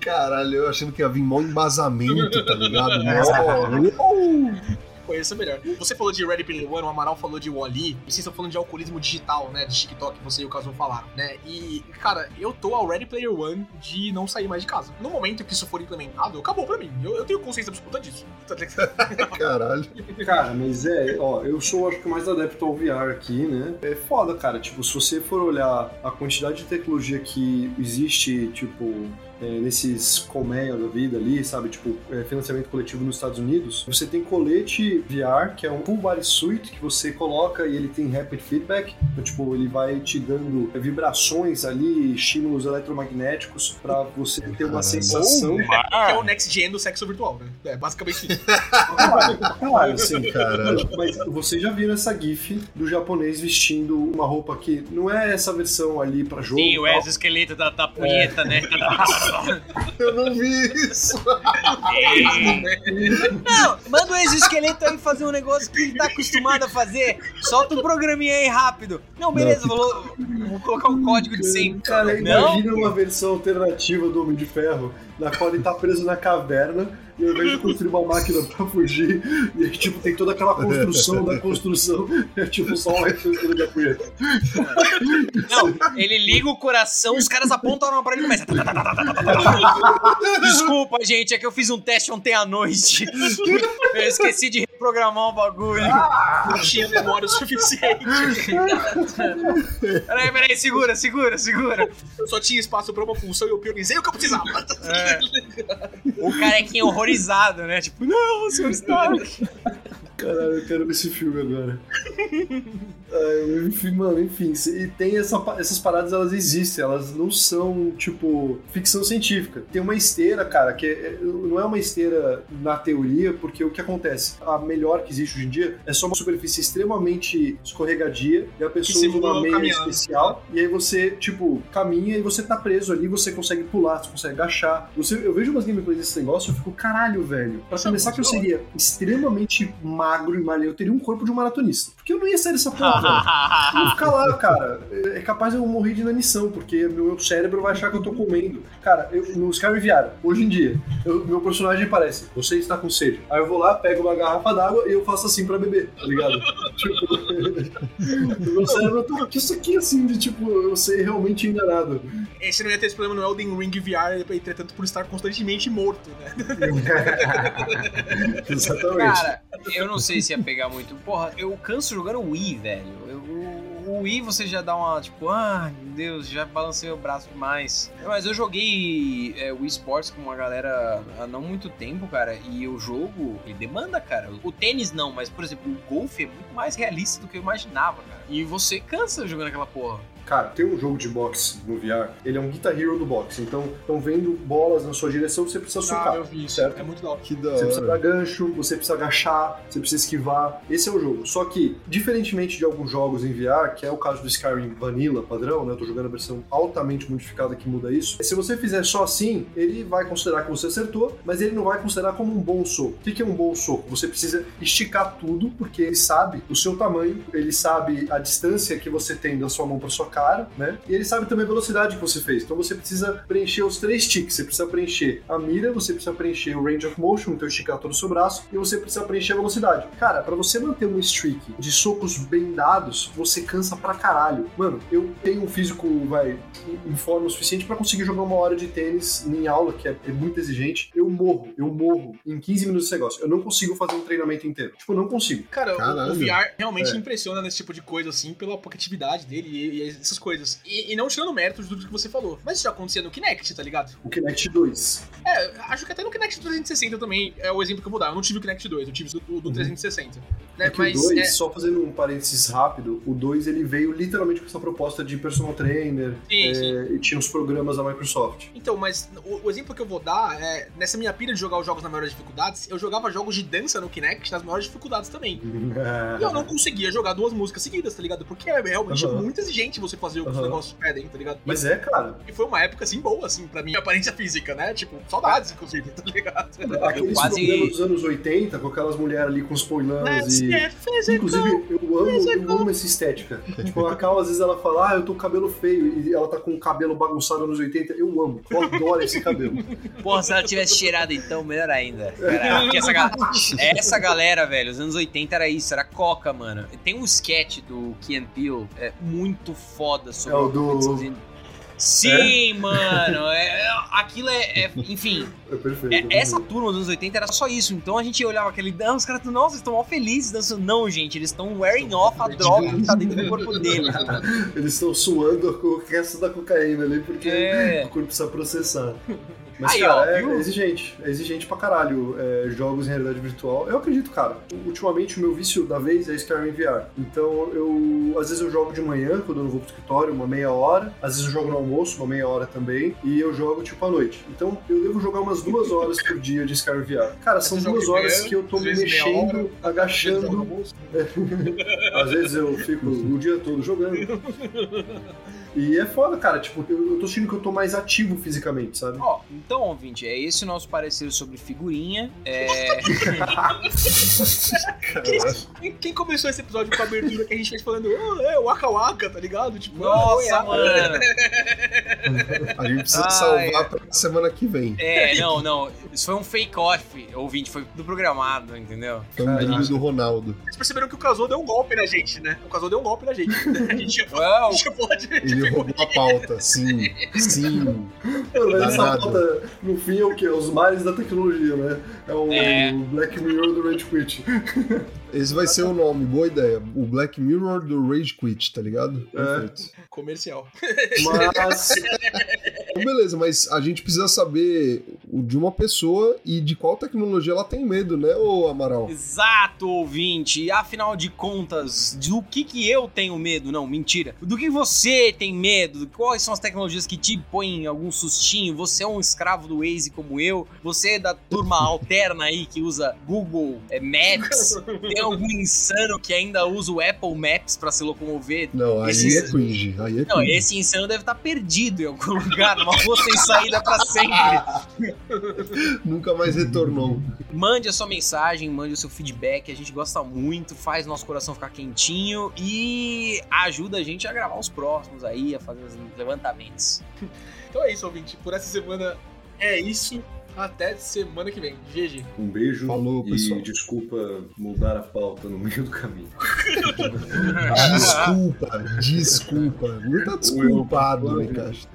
Caralho, eu achando que ia vir mó embasamento, tá ligado? <laughs> Mó- <laughs> Conheça melhor. Você falou de Ready Player One, o Amaral falou de Wall-E, e vocês estão falando de alcoolismo digital, né? De TikTok, você e o Caso falaram, né? E, cara, eu tô ao Ready Player One de não sair mais de casa. No momento que isso for implementado, acabou pra mim. Eu, eu tenho consciência absoluta disso. <laughs> Tá? Caralho. Cara, mas é, ó, eu sou acho que mais adepto ao VR aqui, né? É foda, cara. Tipo, se você for olhar a quantidade de tecnologia que existe, tipo, é, nesses colmeia da vida ali, sabe? Tipo, é, financiamento coletivo nos Estados Unidos, você tem colete VR, que é um full body suit que você coloca e ele tem rapid feedback. Então, tipo, ele vai te dando é, vibrações ali, estímulos eletromagnéticos pra você ter uma Caralho. sensação. <laughs> Que é o next gen do sexo virtual, né? É basicamente isso. Claro, claro, sim. Mas você já viu essa gif do japonês vestindo uma roupa que não é essa versão ali pra jogo? Sim, o exoesqueleto da, da punheta, né? <laughs> <laughs> Eu não vi isso. Não, manda o exoesqueleto aí fazer um negócio que ele tá acostumado a fazer. Solta um programinha aí rápido. Não, beleza, vou, vou colocar um código de sempre. Cara, Não? imagina uma versão alternativa do Homem de Ferro, na qual ele tá preso na caverna, e ao invés de construir uma máquina pra fugir, e aí, tipo, tem toda aquela construção da construção, <laughs> é tipo só um refresco de punheta. Não, ele liga o coração, os caras apontam a arma pra ele e começa. Desculpa, gente, é que eu fiz um teste ontem à noite. Eu esqueci de reprogramar o bagulho. Não tinha memória o suficiente. Peraí, peraí, segura, segura, segura. Eu só tinha espaço pra uma função e eu priorizei o que eu precisava. O carequinha horrorizado, né? Tipo, não, senhor Stark. Caralho, eu quero ver esse filme agora. Ai, enfim, mano, enfim. E tem essa, essas paradas, elas existem, elas não são, tipo, ficção científica. Tem uma esteira, cara, que é- não é uma esteira na teoria, porque o que acontece? A melhor que existe hoje em dia é só uma superfície extremamente escorregadia e a pessoa usa uma meia caminhando. especial e aí você, tipo, caminha e você tá preso ali, você consegue pular, você consegue agachar. Você, eu vejo umas gameplays desse negócio e eu fico, caralho, velho. Pra Isso é começar que eu seria extremamente magro e malhado, eu teria um corpo de um maratonista. Porque eu não ia sair dessa porra, velho. <laughs> Vou ficar lá, cara. É capaz de eu morrer de inanição, porque meu cérebro vai achar que eu tô comendo. Cara, eu, no Skyrim VR, hoje em dia, eu- meu personagem parece, você está com sede. Aí eu vou lá, pego uma garrafa d'água e eu faço assim pra beber, tá ligado? <laughs> tipo, <laughs> meu cérebro tá isso aqui assim, de tipo, eu ser realmente enganado. esse não ia ter esse problema no Elden Ring VR, entretanto, por estar constantemente morto, né? Exatamente. Cara, eu não sei se ia pegar muito. Porra, eu canso jogando Wii, velho. Eu, o Wii você já dá uma, tipo, ah, meu Deus, já balancei o braço demais. Mas eu joguei é, Wii Sports com uma galera há não muito tempo, cara, e o jogo, ele demanda, cara. O tênis não, mas, por exemplo, o golfe é muito mais realista do que eu imaginava, cara. E você cansa jogando aquela porra. Cara, tem um jogo de boxe no VR, ele é um Guitar Hero do boxe. Então, estão vendo bolas na sua direção, você precisa socar. Ah, eu vi isso. certo? É muito da hora. Que da Você precisa dar gancho, você precisa agachar, você precisa esquivar. Esse é o jogo. Só que, diferentemente de alguns jogos em VR, que é o caso do Skyrim Vanilla padrão, né? Eu tô jogando a versão altamente modificada que muda isso. Se você fizer só assim, ele vai considerar que você acertou, mas ele não vai considerar como um bom soco. O que que é um bom soco? Você precisa esticar tudo, porque ele sabe o seu tamanho, ele sabe a distância que você tem da sua mão para sua cara, né? E ele sabe também a velocidade que você fez. Então você precisa preencher os três ticks. Você precisa preencher a mira, você precisa preencher o range of motion, então esticar todo o seu braço, e você precisa preencher a velocidade. Cara, para você manter um streak de socos bem dados, você cansa pra caralho. Mano, eu tenho um físico, vai, em forma o suficiente para conseguir jogar uma hora de tênis em aula, que é, é muito exigente. Eu morro, eu morro em 15 minutos desse negócio. Eu não consigo fazer um treinamento inteiro. Tipo, eu não consigo. Cara, o- Caralho. o VR realmente É. impressiona nesse tipo de coisa, assim, pela aplicatividade dele e, e essas coisas. E, e não tirando méritos do que você falou. Mas isso já acontecia no Kinect, tá ligado? O Kinect 2. É, acho que até no Kinect 360 também é o exemplo que eu vou dar. Eu não tive o Kinect 2, eu tive o do, do 360. Né? É Mas o 2, é, só fazendo um parênteses rápido, o 2 ele veio literalmente com essa proposta de personal trainer, sim, é, sim. e tinha os programas da Microsoft. Então, mas o, o exemplo que eu vou dar é, nessa minha pira de jogar os jogos nas maiores dificuldades, eu jogava jogos de dança no Kinect nas maiores dificuldades também. <laughs> E eu não conseguia jogar duas músicas seguidas, tá ligado? Porque é realmente Aham. muito exigente você fazer o que os negócios pedem, tá ligado? Mas é, cara, E foi uma época, assim, boa, assim, pra mim, aparência física, né? Tipo, saudades, inclusive, tá ligado? <laughs> aqueles quase- programas dos anos 80, com aquelas mulheres ali com os poilãs Let's e... get physical. Inclusive, eu amo, eu amo essa estética. <laughs> tipo, a Cal, às vezes, ela fala, ah, eu tô com cabelo feio, e ela tá com o cabelo bagunçado nos 80. Eu amo, eu adoro esse cabelo. <laughs> Porra, se ela tivesse cheirado então, melhor ainda. Cara, essa, ga- essa galera, velho, os anos 80 era isso, era coca, mano. Tem um sketch do Key Peele, é muito foda sobre É o do-. Sim, mano. é- é- aquilo é, é- Enfim, É perfeito. é- essa turma dos anos 80 era só isso. Então a gente olhava aquele. Não, os caras, nossa, eles estão mal felizes dançando. Não, gente, eles estão wearing off a droga que tá dentro do <laughs> corpo deles. Eles estão suando com o resto da cocaína ali, porque É. o corpo precisa processar. Mas, Aí, cara, ó, é, é exigente. É exigente pra caralho é, jogos em realidade virtual. Eu acredito, cara. Ultimamente, o meu vício da vez é Skyrim VR. Então, eu... Às vezes eu jogo de manhã, quando eu não vou pro escritório, uma meia hora. Às vezes eu jogo no almoço, uma meia hora também. E eu jogo, tipo, à noite. Então, eu devo jogar umas duas horas por dia de Skyrim VR. Cara, são duas horas manhã, que eu tô me meia hora, mexendo, agachando. <laughs> Às vezes eu fico o dia todo jogando. <laughs> E é foda, cara. Tipo, eu, eu tô sentindo que eu tô mais ativo fisicamente, sabe? Ó, então, ouvinte, é esse o nosso parecer sobre figurinha. É. Quem, quem começou esse episódio com a abertura que a gente fez falando, oh, é, Waka Waka, tá ligado? Tipo, Nossa, ah, mano! A gente precisa Ai, salvar pra semana que vem. É, não, não. Isso foi um fake-off, ouvinte. Foi tudo programado, entendeu? Foi um vídeo do Ronaldo. Vocês perceberam que o Casou deu um golpe na gente, né? O Casou deu um golpe na gente. A gente já, Uau. <laughs> a gente já pode. Ele roubou a pauta, sim. Sim. Mano, mas essa pauta, no fim, é o quê? Os mares da tecnologia, né? É o, É. o Black Mirror do Rage Quit. <laughs> Esse vai ser o nome, boa ideia. O Black Mirror do Rage Quit, tá ligado? É. Perfeito. Comercial. Mas, Então, beleza, mas a gente precisa saber de uma pessoa e de qual tecnologia ela tem medo, né, ô Amaral? Exato, ouvinte. E afinal de contas, do que que eu tenho medo? Não, mentira. Do que você tem medo? Quais são as tecnologias que te põem algum sustinho? Você é um escravo do Waze como eu? Você é da turma alterna aí que usa Google é, Maps? Tem algum insano que ainda usa o Apple Maps pra se locomover? Não, aí Esse- é cringe. Aí é Não, cringe. esse insano deve estar perdido em algum lugar, numa rua sem saída pra sempre. <laughs> Nunca mais retornou. Mande a sua mensagem, mande o seu feedback, a gente gosta muito, faz nosso coração ficar quentinho e ajuda a gente a gravar os próximos aí, a fazer os levantamentos. Então é isso, ouvinte. Por essa semana é isso. Até semana que vem. GG. um beijo Falou, e pessoal. desculpa mudar a pauta no meio do caminho. Desculpa, desculpa. Não tá desculpado, Mikashi.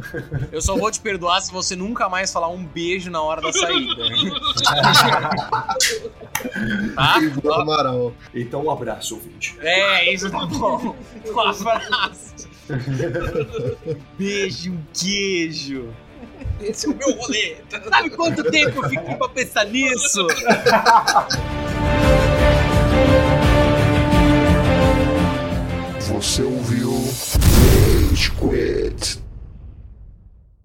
Eu só vou te perdoar se você nunca mais falar um beijo na hora da saída. <laughs> tá? Amaral. Então, um abraço, ouvinte. É, isso tá bom. Um abraço. <laughs> Beijo, um queijo. Esse é o meu rolê. Sabe quanto tempo eu fiquei <laughs> pra pensar nisso? Você ouviu Rage Quit.